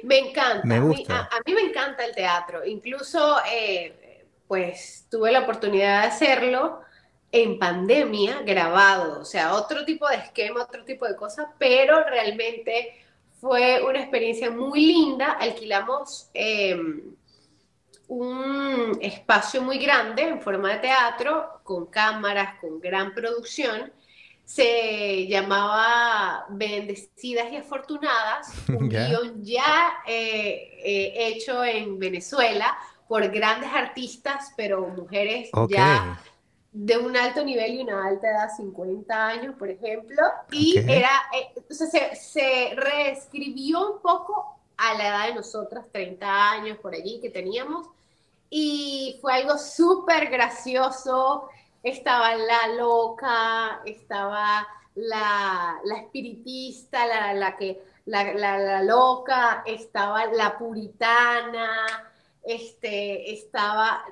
me encanta. Me gusta. A, mí, me encanta el teatro, incluso eh, pues tuve la oportunidad de hacerlo en pandemia grabado, o sea, otro tipo de esquema, otro tipo de cosas, pero realmente fue una experiencia muy linda. Alquilamos em, un espacio muy grande en forma de teatro, con cámaras, con gran producción. Se llamaba Bendecidas y Afortunadas, <laughs> un guion ya eh, eh, hecho en Venezuela por grandes artistas, pero mujeres ya de un alto nivel y una alta edad, 50 años, por ejemplo, y era, eh, se, se, reescribió un poco a la edad de nosotras, 30 años por allí que teníamos, y fue algo súper gracioso, estaba la loca, estaba la, la espiritista, la, la que, la, la, loca, estaba la puritana, este, estaba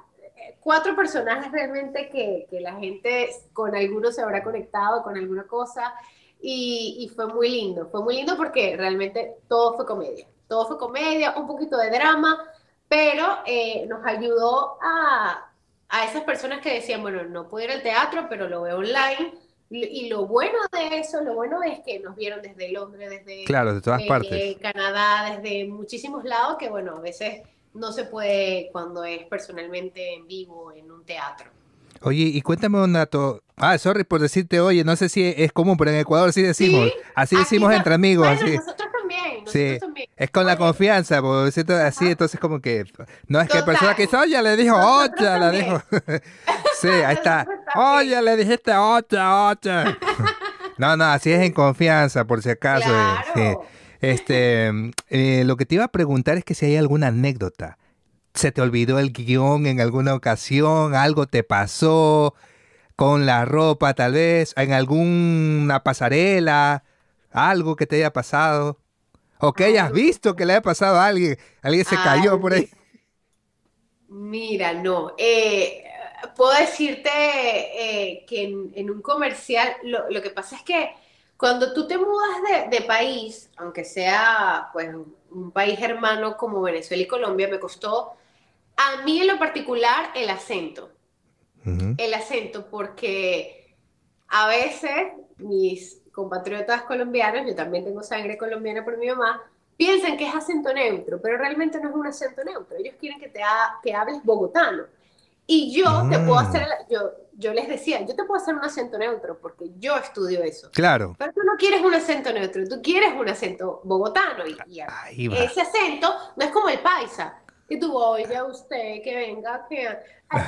cuatro personajes realmente que, que, la gente con algunos se habrá conectado con alguna cosa y, y, fue muy lindo, fue muy lindo porque realmente todo fue comedia, todo fue comedia, un poquito de drama, pero eh, nos ayudó a, a esas personas que decían, bueno, no puedo ir al teatro, pero lo veo online. Y lo bueno de eso, lo bueno es que nos vieron desde Londres, desde claro, de todas partes. Canadá, desde muchísimos lados, que bueno, a veces no se puede cuando es personalmente en vivo en un teatro. Oye, y cuéntame un dato. Ah, sorry por decirte, oye, no sé si es común, pero en Ecuador sí decimos. así decimos entre amigos. así. nosotros también. sí. Es con la confianza, por decirte así, entonces como que. No es que la persona que dice, oye, le dijo ocha, la dijo. <laughs> sí, ahí está. Oye, le dijiste ocha, ocha. <laughs> no, no, así es en confianza, por si acaso. Eh, claro. Este, eh, lo que te iba a preguntar es que si hay alguna anécdota. ¿Se te olvidó el guion en alguna ocasión? ¿Algo te pasó con la ropa tal vez? ¿En alguna pasarela? ¿Algo que te haya pasado? ¿O que hayas visto que le haya pasado a alguien? ¿Alguien se cayó por ahí? Mira, no. Eh, puedo decirte eh, que en, un comercial, lo que pasa es que cuando tú te mudas de, país, aunque sea pues un país hermano como Venezuela y Colombia, me costó a mí en lo particular el acento. El acento, porque a veces mis compatriotas colombianos, yo también tengo sangre colombiana por mi mamá, piensan que es acento neutro, pero realmente no es un acento neutro. Ellos quieren que, te que hables bogotano. Y yo te puedo mm. hacer, yo, yo les decía, yo te puedo hacer un acento neutro porque yo estudio eso. Claro. Pero tú no quieres un acento neutro, tú quieres un acento bogotano. Y, ese acento no es como el paisa, que tú, oye, usted, que venga, que...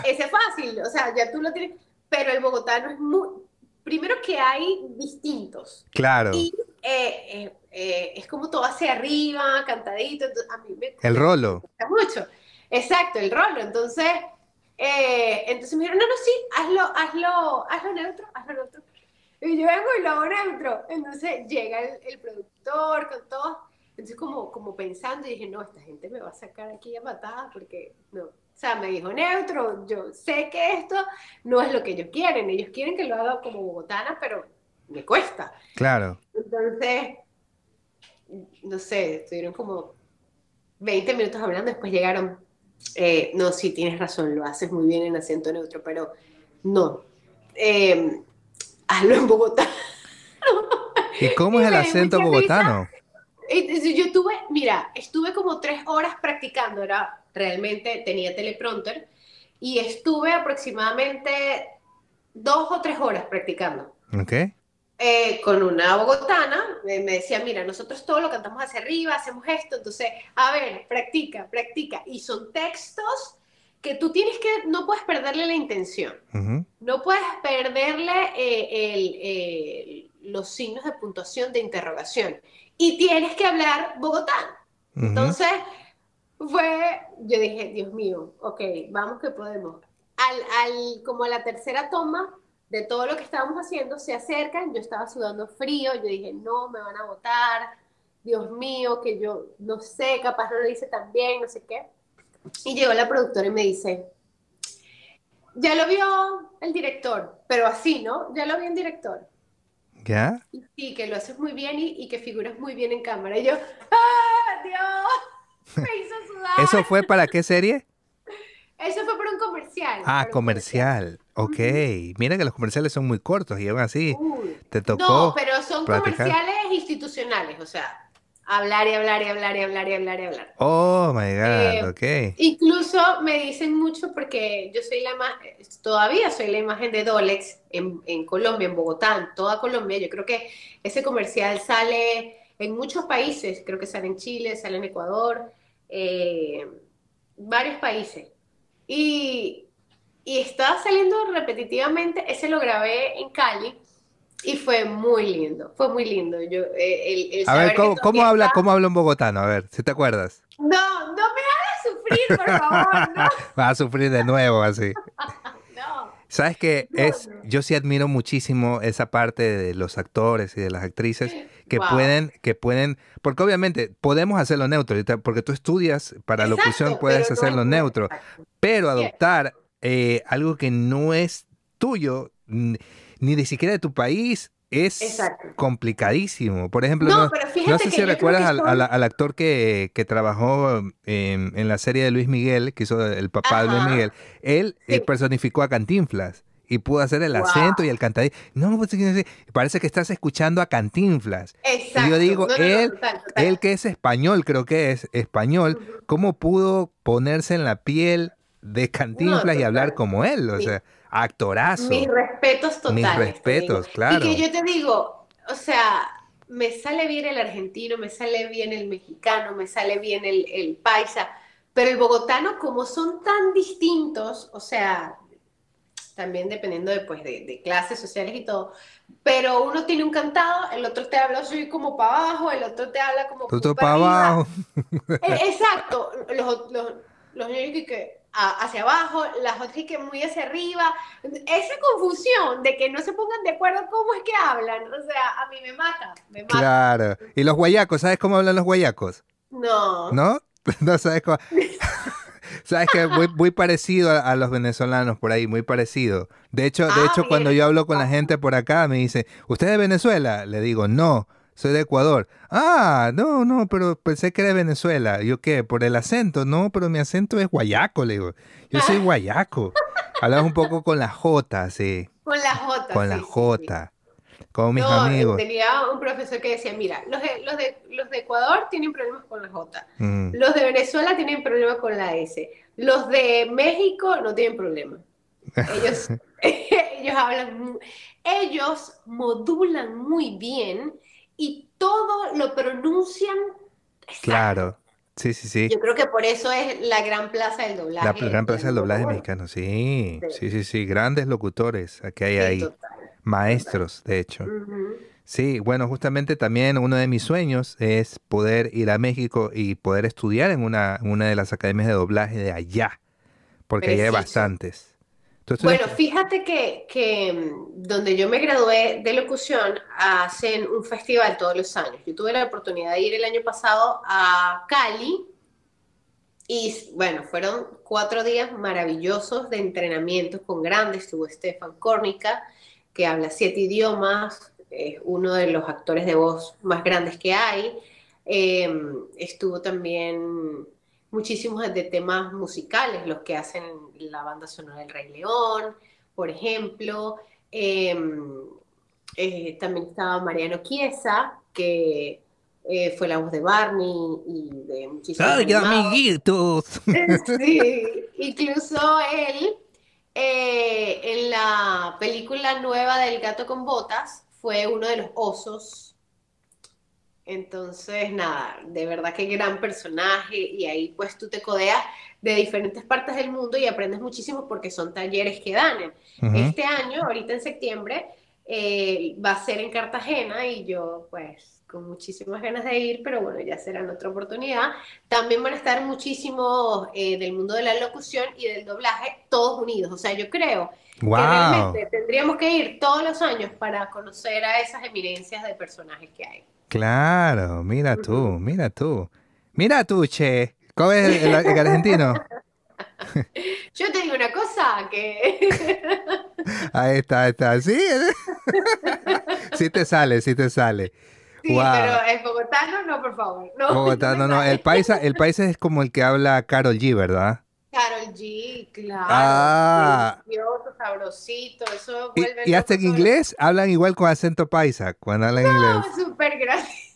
Ese es fácil, o sea, ya tú lo tienes, pero el bogotano es muy... Primero que hay distintos. Claro. Y eh, eh, eh, es como todo hacia arriba, cantadito. a mí me... El rolo. Me mucho. Exacto, el rolo. Entonces eh, entonces me dijeron, no, no, sí, hazlo, hazlo, hazlo neutro, hazlo neutro. Y yo vengo y lo hago neutro. Entonces llega el, productor con todo. Entonces como, como pensando, y dije, no, esta gente me va a sacar aquí a matar porque no. O sea, me dijo neutro, yo sé que esto no es lo que ellos quieren. Ellos quieren que lo haga como bogotana, pero me cuesta. Claro. Entonces, no sé, estuvieron como 20 minutos hablando, después llegaron eh, no, sí, tienes razón, lo haces muy bien en acento neutro, pero no. Eh, hazlo en Bogotá. ¿Y cómo es el acento bogotano? Yo tuve, mira, estuve como tres horas practicando, era realmente tenía teleprompter y estuve aproximadamente dos o tres horas practicando. Okay. Eh, con una bogotana, me, decía, mira, nosotros todo lo cantamos hacia arriba, hacemos esto, entonces, a ver, practica, practica. Y son textos que tú tienes que, no puedes perderle la intención, no puedes perderle eh, los signos de puntuación de interrogación. Y tienes que hablar bogotano. Entonces, fue, yo dije, Dios mío, ok, vamos que podemos. Al, al, como a la tercera toma, de todo lo que estábamos haciendo, se acercan, yo estaba sudando frío, yo dije, no, me van a votar, Dios mío, que yo no sé, capaz no lo hice tan bien, no sé qué. Y llegó la productora y me dice, ya lo vio el director, pero así, ¿no? Ya lo vio el director. ¿Ya? Y sí, que lo haces muy bien y, y que figuras muy bien en cámara. Y yo, ¡ah, Dios! Me hizo sudar. ¿Eso fue para qué serie? Eso fue por un comercial. Ah, un comercial. Ok. Mira que los comerciales son muy cortos y aún así Uy. te tocó. No, pero son comerciales institucionales, o sea, hablar y hablar y hablar y hablar y hablar y hablar. Oh my Eh, God, ok. Incluso me dicen mucho porque yo soy la más, todavía soy la imagen de Dolex en, en Colombia, en Bogotá, en toda Colombia. Yo creo que ese comercial sale en muchos países, creo que sale en Chile, sale en Ecuador, eh, varios países. Y, y estaba saliendo repetitivamente, ese lo grabé en Cali y fue muy lindo, fue muy lindo. Yo, eh, el, el A ver, ¿cómo, cómo habla, está- cómo habla un bogotano? A ver, si te acuerdas. No, no me hagas sufrir, por favor, <laughs> no, Vas a sufrir de nuevo así. <laughs> no. Sabes que No, es, no. yo sí admiro muchísimo esa parte de los actores y de las actrices que Wow. pueden, que pueden, porque obviamente podemos hacerlo neutro, porque tú estudias para Exacto, locución, puedes hacerlo neutro, pero adoptar eh, algo que no es tuyo, ni de siquiera de tu país, es Exacto. complicadísimo. Por ejemplo, No, sé si recuerdas al, son- al- al actor que, que trabajó en, en la serie de Luis Miguel, que hizo el papá de Luis. Miguel. Él eh, personificó a Cantinflas y pudo hacer el Wow. acento y el cantadito. No, pues, parece que estás escuchando a Cantinflas. Exacto. Y yo digo, No, él, total, total. él que es español, creo que es español. ¿cómo pudo ponerse en la piel de Cantinflas y hablar como él? O Sí. sea, actorazo. Mis respetos totales. Mis respetos, claro. Y que yo te digo, o sea, me sale bien el argentino, me sale bien el mexicano, me sale bien el, el paisa, pero el bogotano, como son tan distintos, o sea, también dependiendo de, pues, de, de clases sociales y todo, pero uno tiene un cantado, el otro te habla así como para abajo, el otro te habla como para abajo. Eh, Exacto, los, los, los niños que, que a- hacia abajo, las otras que muy hacia arriba. Esa confusión de que no se pongan de acuerdo cómo es que hablan, o sea, a mí me mata, me mata. Claro. Y los guayacos, ¿sabes cómo hablan los guayacos? No, ¿No? <laughs> No sabes cómo. <laughs> Sabes que muy, muy parecido a, a los venezolanos por ahí, muy parecido. De hecho, de Ah, hecho, cuando yo hablo con la gente por acá, me dice, ¿usted es de Venezuela? Le digo, no, soy de Ecuador. Ah, no, no, pero pensé que era de Venezuela. ¿Yo qué? ¿Por el acento? No, pero mi acento es guayaco, le digo. Yo soy <laughs> guayaco. Hablas un poco con la J, sí, con la J. con la sí, sí, sí. J. Con mis No, eh, amigos. tenía un profesor que decía, mira, los de, los de, los de Ecuador tienen problemas con la J, Mm. los de Venezuela tienen problemas con la S, los de México no tienen problema. Ellos, <laughs> <laughs> ellos hablan, ellos modulan muy bien y todo lo pronuncian exacto. Claro. Sí, sí, sí. Yo creo que por eso es la gran plaza del doblaje. La gran plaza del doblaje mexicano, sí, Sí. sí, sí, grandes locutores que hay ahí, total. maestros, de hecho. Sí, bueno, justamente también uno de mis sueños es poder ir a México y poder estudiar en una, en una de las academias de doblaje de allá, porque allá hay bastantes. ¿Tú Bueno, fíjate que, que mm, donde yo me gradué de locución hacen un festival todos los años. Yo tuve la oportunidad de ir el año pasado a Cali y bueno, fueron cuatro días maravillosos de entrenamientos con grandes. Estuvo Stefan Kornica, que habla siete idiomas, es uno de los actores de voz más grandes que hay. Eh, estuvo también muchísimos de temas musicales, los que hacen la banda sonora del Rey León, por ejemplo. Eh, eh, también estaba Mariano Chiesa, que eh, fue la voz de Barney y de muchísimos ¡Ay, amiguitos! <laughs> Sí, incluso él eh, en la película nueva del Gato con Botas fue uno de los osos. Entonces, nada, de verdad que gran personaje y ahí pues tú te codeas de diferentes partes del mundo y aprendes muchísimo porque son talleres que dan. Este año, ahorita en septiembre, eh, va a ser en Cartagena y yo pues con muchísimas ganas de ir, pero bueno, ya será en otra oportunidad. También van a estar muchísimos eh, del mundo de la locución y del doblaje, todos unidos. O sea, yo creo que realmente tendríamos que ir todos los años para conocer a esas eminencias de personajes que hay. Claro, mira tú, mira tú. Mira tú, che. ¿Cómo es el, argentino? <laughs> Yo te digo una cosa, que... <laughs> Ahí está, ahí está. Sí, <laughs> sí te sale, sí te sale. Sí, pero el bogotano no, por favor. No, bogotano no. El paisa, el paisa es como el que habla Carol G, ¿verdad? Carol G, claro. Ah. Delicioso, sabrosito, eso vuelve ¿Y, y hasta en inglés hablan igual con acento paisa cuando hablan no, inglés? súper gracioso.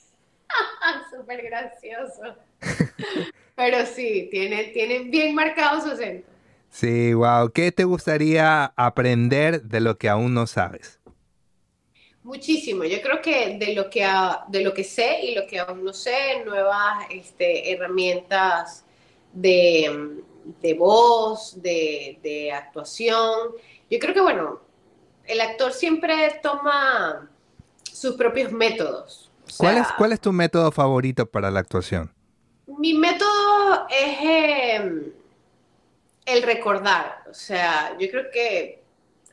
<laughs> súper gracioso. <laughs> Pero sí, tiene, tiene bien marcado su acento. Sí, wow. ¿Qué te gustaría aprender de lo que aún no sabes? Muchísimo. Yo creo que de lo que, de lo que sé y lo que aún no sé, nuevas este, herramientas de, voz, de, actuación. Yo creo que, bueno, el actor siempre toma sus propios métodos. ¿Cuál, es, ¿Cuál es tu método favorito para la actuación? Mi método es em, el recordar. O sea, yo creo que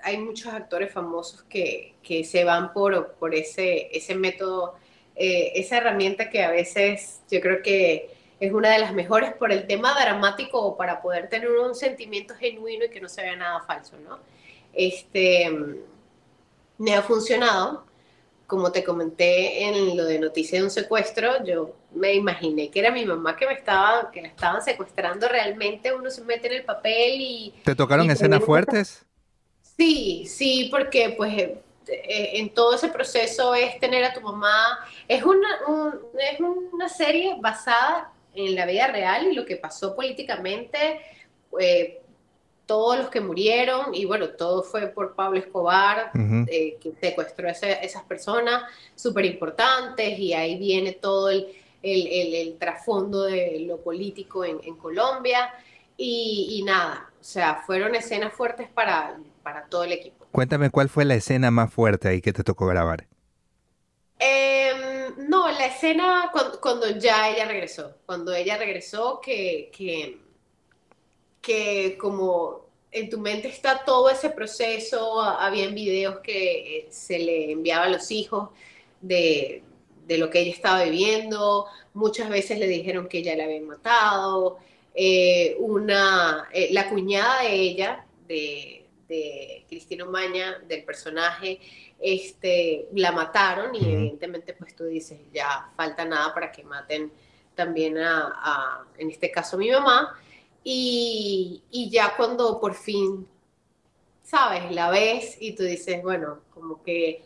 hay muchos actores famosos que, que se van por, por ese, ese método, eh, esa herramienta que a veces yo creo que es una de las mejores por el tema dramático o para poder tener un sentimiento genuino y que no se vea nada falso, ¿no? Este, me ha funcionado como te comenté en lo de noticia de un secuestro, yo me imaginé que era mi mamá que me estaba, que la estaban secuestrando realmente, uno se mete en el papel y... ¿Te tocaron escenas fuertes? Sí, sí, porque pues eh, eh, en todo ese proceso es tener a tu mamá, es una, es una serie basada en la vida real y lo que pasó políticamente, eh, todos los que murieron, y bueno, todo fue por Pablo Escobar, eh, que secuestró a esas personas súper importantes, y ahí viene todo el, el, trasfondo de lo político en, Colombia, y, nada, o sea, fueron escenas fuertes para, para todo el equipo. Cuéntame cuál fue la escena más fuerte ahí que te tocó grabar. Em, no, la escena cuando, ya ella regresó, cuando ella regresó que, que, que como en tu mente está todo ese proceso, habían videos que eh, se le enviaba a los hijos de, lo que ella estaba viviendo, muchas veces le dijeron que ella la habían matado, eh, una, eh, la cuñada de ella, de, de Cristina Maña, del personaje, este, la mataron y evidentemente pues tú dices, ya falta nada para que maten también a, en este caso, a mi mamá. Y, ya cuando por fin, sabes, la ves y tú dices, bueno, como que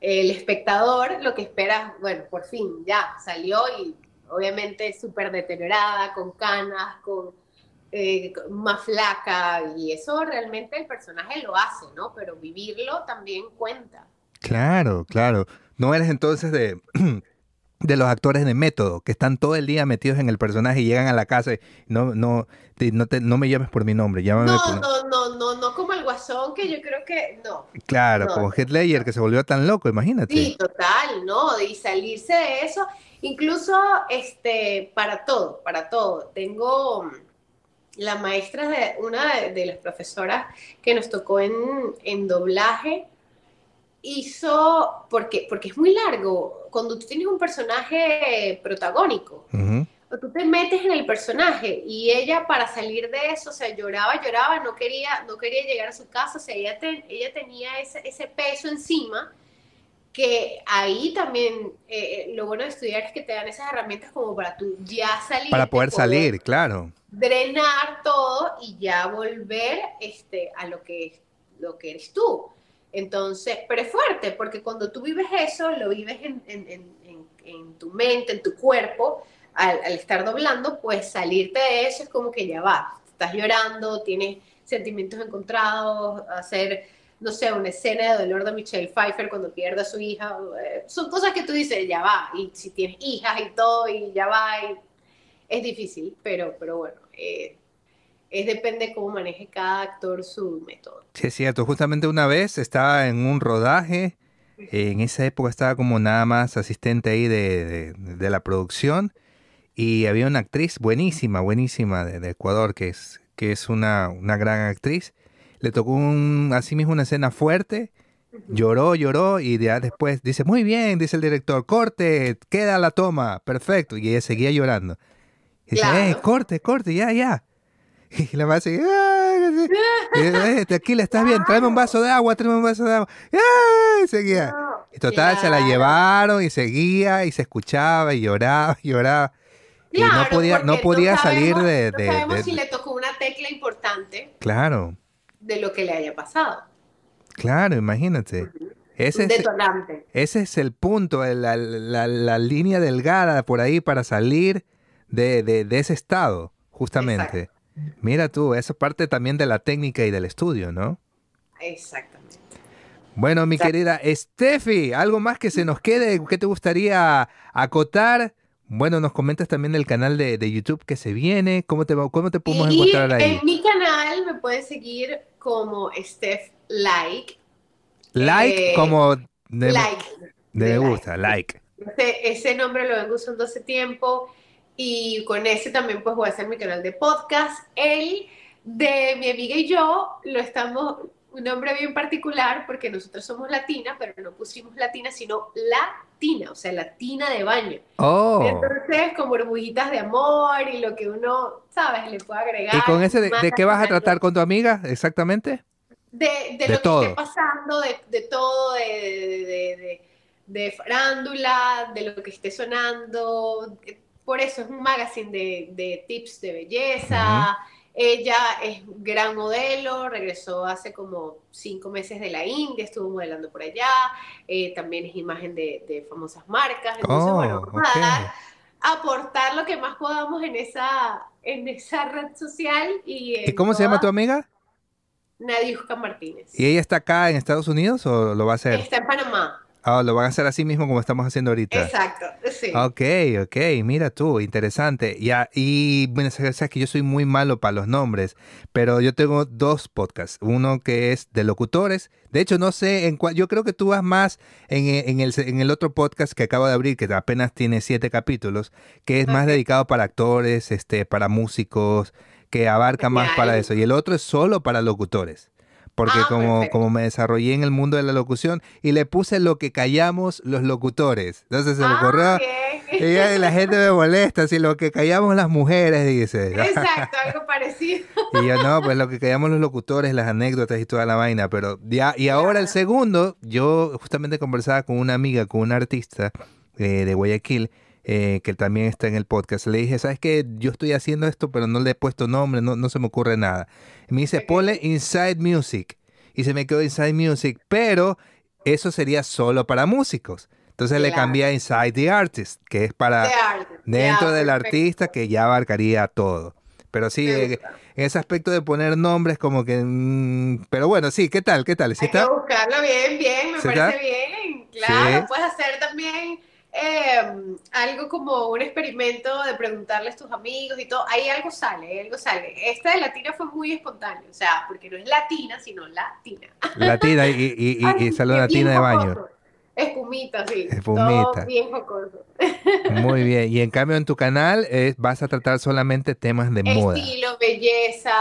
el espectador lo que espera, bueno, por fin ya salió y obviamente súper deteriorada, con canas, con eh, más flaca y eso realmente el personaje lo hace, ¿no? Pero vivirlo también cuenta. Claro, claro. No eres entonces de <clears throat> de los actores de método, que están todo el día metidos en el personaje y llegan a la casa y no, no, no, te, no me llames por mi nombre, llámame no, por... No, no, no, no como el guasón, que yo creo que no. Claro, como Heath Ledger, que se volvió tan loco, imagínate. Sí, total, ¿no? Y salirse de eso, incluso este, para todo, para todo. Tengo la maestra de una de, las profesoras que nos tocó en, en doblaje, hizo, porque, porque es muy largo, cuando tú tienes un personaje protagónico, o tú te metes en el personaje y ella para salir de eso, o sea, lloraba, lloraba, no quería, no quería llegar a su casa, o sea, ella, ella tenía ese, ese, peso encima, que ahí también eh, lo bueno de estudiar es que te dan esas herramientas como para tú ya salir. Para poder salir, claro. Drenar todo y ya volver este, a lo que, lo que eres tú. Entonces, pero es fuerte, porque cuando tú vives eso, lo vives en, tu mente, en tu cuerpo, al, estar doblando, pues salirte de eso es como que ya va, estás llorando, tienes sentimientos encontrados, hacer, no sé, una escena de dolor de Michelle Pfeiffer cuando pierde a su hija, eh, son cosas que tú dices, ya va, y si tienes hijas y todo, y ya va, y es difícil, pero, pero bueno, eh, es depende cómo maneje cada actor su método. Sí, es cierto. Justamente una vez estaba en un rodaje En esa época estaba como nada más asistente ahí de, de, la producción y había una actriz buenísima, buenísima de, Ecuador, que es, que es una, una, gran actriz. Le tocó un, así mismo una escena fuerte, lloró, lloró y ya después dice, muy bien, dice el director, corte, queda la toma, perfecto. Y ella seguía llorando. Y dice, eh, corte, corte, ya, ya. <laughs> Y la madre sigue, aquí le estás bien, tráeme un vaso de agua, tráeme un vaso de agua. Y seguía. Y total, se la llevaron y seguía y se escuchaba y lloraba y <laughs> lloraba. y no podía, no podía salir de, de, sabemos si le tocó una tecla importante. Claro. De lo que le haya pasado. Claro, imagínate. Ese es, ese es el punto, la, la, la, línea delgada por ahí para salir de, de ese estado, justamente. Mira tú, eso es parte también de la técnica y del estudio, ¿no? Exactamente. Bueno, mi querida Steffi, ¿algo más que se nos quede? ¿Qué te gustaría acotar? Bueno, nos comentas también del canal de, YouTube que se viene. ¿Cómo te, cómo te podemos encontrar ahí? En mi canal me puedes seguir como Steph Like. Like, eh, como de, like. me gusta, like. Ese, ese, nombre lo vengo usando hace tiempo y con ese también pues voy a hacer mi canal de podcast. El de mi amiga y yo lo estamos, un nombre bien particular porque nosotros somos latina, pero no pusimos latina, sino latina, o sea, latina de baño. Oh. Entonces, como burbujitas de amor y lo que uno, ¿sabes? Le puede agregar. ¿Y con ese de, qué vas a tratar con tu amiga exactamente? De, de, lo que esté pasando, de, de todo, de, de, farándula, de lo que esté sonando, por eso es un magazine de, tips de belleza. Ella es gran modelo, regresó hace como cinco meses de la India, estuvo modelando por allá. Eh, también es imagen de, famosas marcas. Entonces, bueno, oh, vamos a dar, aportar lo que más podamos en esa, en esa red social. ¿Y, ¿Y cómo se llama tu amiga? Nadiuska Martínez. ¿Y ella está acá en Estados Unidos o lo va a hacer? Está en Panamá. Ah, lo van a hacer así mismo como estamos haciendo ahorita. Exacto, sí. Ok, ok, mira tú, interesante. Ya, y bueno, sabes que yo soy muy malo para los nombres, pero yo tengo dos podcasts. Uno que es de locutores. De hecho, no sé en cuál, yo creo que tú vas más en, el, en el otro podcast que acabo de abrir, que apenas tiene siete capítulos, que es más dedicado para actores, este, para músicos, que abarca más para eso. Y el otro es solo para locutores porque ah, como, como me desarrollé en el mundo de la locución y le puse lo que callamos los locutores. Entonces se me ah, ocurrió, y la gente me molesta, así lo que callamos las mujeres, dice. <laughs> Exacto, algo parecido. Y yo no, pues lo que callamos los locutores, las anécdotas y toda la vaina, pero ya, y ahora el segundo, yo justamente conversaba con una amiga, con una artista eh, de Guayaquil, eh, que también está en el podcast. Le dije, ¿sabes qué? Yo estoy haciendo esto, pero no le he puesto nombre, no, no se me ocurre nada. Y me dice, ponle Inside Music. Y se me quedó Inside Music, pero eso sería solo para músicos. Entonces le cambié a Inside the Artist, que es para dentro del artista que ya abarcaría todo. Pero sí, en ese aspecto de poner nombres como que... Mm, pero bueno, sí, ¿qué tal? ¿Qué tal? ¿Sí Hay que buscarlo bien, bien, me parece bien. Claro, puedes hacer también Em, algo como un experimento de preguntarles a tus amigos y todo, ahí algo sale, algo sale. Esta de latina fue muy espontáneo, o sea, porque no es latina, sino latina. Latina y, y, y, latina de baño. Espumita, sí. Espumita. bien jocoso. Muy bien. Y en <laughs> cambio en tu canal eh, vas a tratar solamente temas de moda. Estilo, belleza,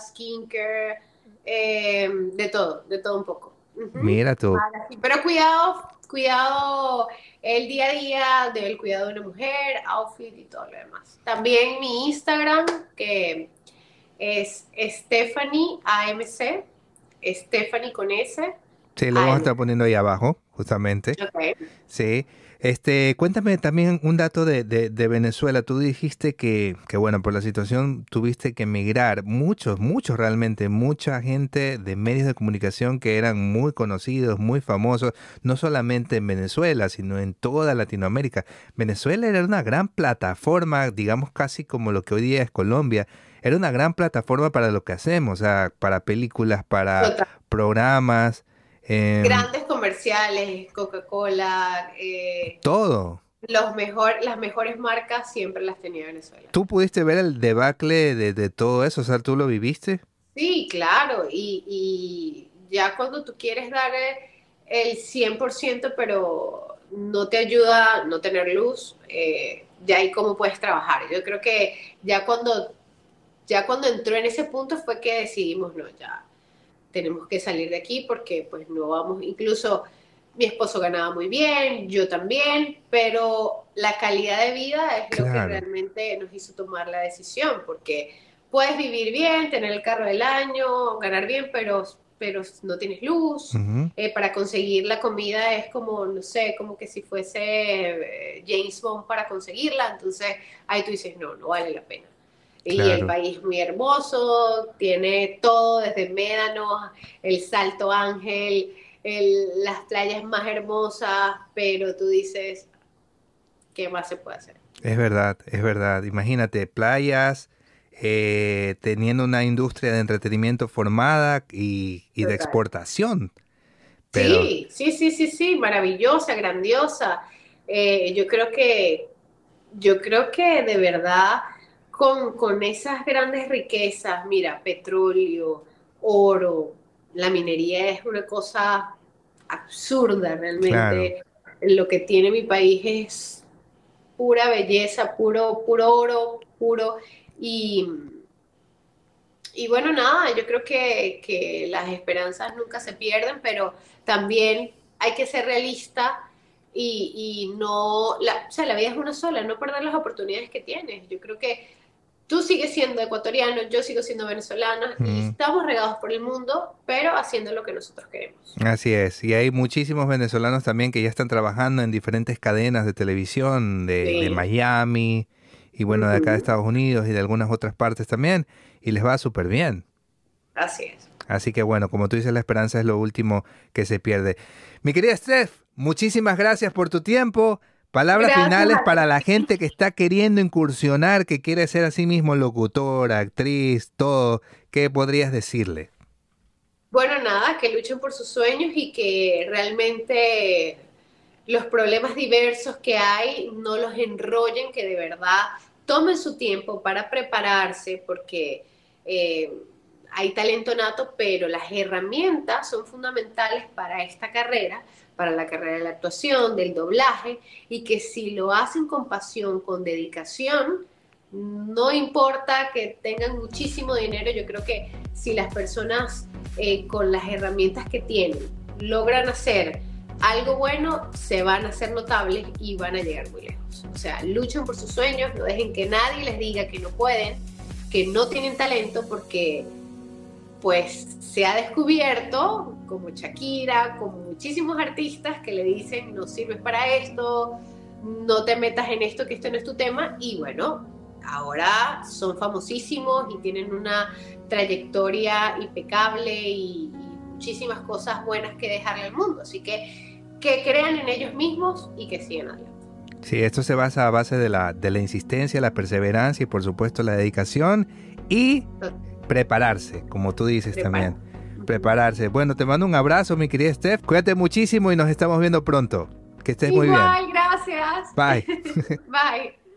skincare, em, de todo, de todo un poco. Mira tú. Pero cuidado, cuidado el día a día del cuidado de una mujer, outfit y todo lo demás. También mi Instagram, que es Stephanie AMC, Stephanie con S. Sí, lo vamos a estar poniendo ahí abajo, justamente. Sí. Este, cuéntame también un dato de, Venezuela. Tú dijiste que, que, bueno, por la situación tuviste que emigrar. Muchos, muchos realmente, mucha gente de medios de comunicación que eran muy conocidos, muy famosos, no solamente en Venezuela, sino en toda Latinoamérica. Venezuela era una gran plataforma, digamos casi como lo que hoy día es Colombia. Era una gran plataforma para lo que hacemos, o sea, para películas, para programas. Em, Grandes comerciales, Coca-Cola. Eh, todo. Los mejor, las mejores marcas siempre las tenía Venezuela. ¿Tú pudiste ver el debacle de, todo eso? O sea, ¿tú lo viviste? Sí, claro. Y, ya cuando tú quieres dar el 100%, pero no te ayuda no tener luz, eh, ya ahí cómo puedes trabajar. Yo creo que ya cuando, ya cuando entró en ese punto fue que decidimos, no, ya tenemos que salir de aquí porque pues no vamos, incluso mi esposo ganaba muy bien, yo también, pero la calidad de vida es lo que realmente nos hizo tomar la decisión, porque puedes vivir bien, tener el carro del año, ganar bien, pero pero no tienes luz. Eh, para conseguir la comida es como, no sé, como que si fuese eh, James Bond para conseguirla. Entonces ahí tú dices, no, no vale la pena. Y el país muy hermoso, tiene todo desde Médanos, el Salto Ángel, las playas más hermosas, pero tú dices, ¿qué más se puede hacer? Es verdad, es verdad. Imagínate, playas, eh, teniendo una industria de entretenimiento formada y, de exportación. Sí, sí, sí, sí, sí, maravillosa, grandiosa. Eh, yo creo que, yo creo que de verdad con, con esas grandes riquezas, mira, petróleo, oro, la minería es una cosa absurda realmente. Lo que tiene mi país es pura belleza, puro, puro oro, puro. Y, y bueno, nada, yo creo que, que, las esperanzas nunca se pierden, pero también hay que ser realista y, y no, la, o sea, la vida es una sola, no perder las oportunidades que tienes. Yo creo que tú sigues siendo ecuatoriano, yo sigo siendo venezolana y estamos regados por el mundo, pero haciendo lo que nosotros queremos. Así es, y hay muchísimos venezolanos también que ya están trabajando en diferentes cadenas de televisión de, Miami y bueno, de acá de Estados Unidos y de algunas otras partes también, y les va súper bien. Así es. Así que bueno, como tú dices, la esperanza es lo último que se pierde. Mi querida Steph, muchísimas gracias por tu tiempo. Palabras finales para la gente que está queriendo incursionar, que quiere ser a sí mismo locutora, actriz, todo. ¿Qué podrías decirle? Bueno, nada, que luchen por sus sueños y que realmente los problemas diversos que hay no los enrollen, que de verdad tomen su tiempo para prepararse, porque eh, hay talento nato, pero las herramientas son fundamentales para esta carrera para la carrera de la actuación, del doblaje, y que si lo hacen con pasión, con dedicación, no importa que tengan muchísimo dinero, yo creo que si las personas eh, con las herramientas que tienen logran hacer algo bueno, se van a hacer notables y van a llegar muy lejos. O sea, luchen por sus sueños, no dejen que nadie les diga que no pueden, que no tienen talento, porque pues se ha descubierto, como Shakira, como muchísimos artistas que le dicen, no sirves para esto, no te metas en esto, que esto no es tu tema, y bueno, ahora son famosísimos y tienen una trayectoria impecable y, muchísimas cosas buenas que dejarle al mundo, así que que crean en ellos mismos y que sigan adelante. Sí, esto se basa a base de la, de la insistencia, la perseverancia y por supuesto la dedicación y prepararse, como tú dices también. Prepararse. Bueno, te mando un abrazo, mi querida Steph. Cuídate muchísimo y nos estamos viendo pronto. Que estés muy bien. gracias. Bye. <laughs> Bye.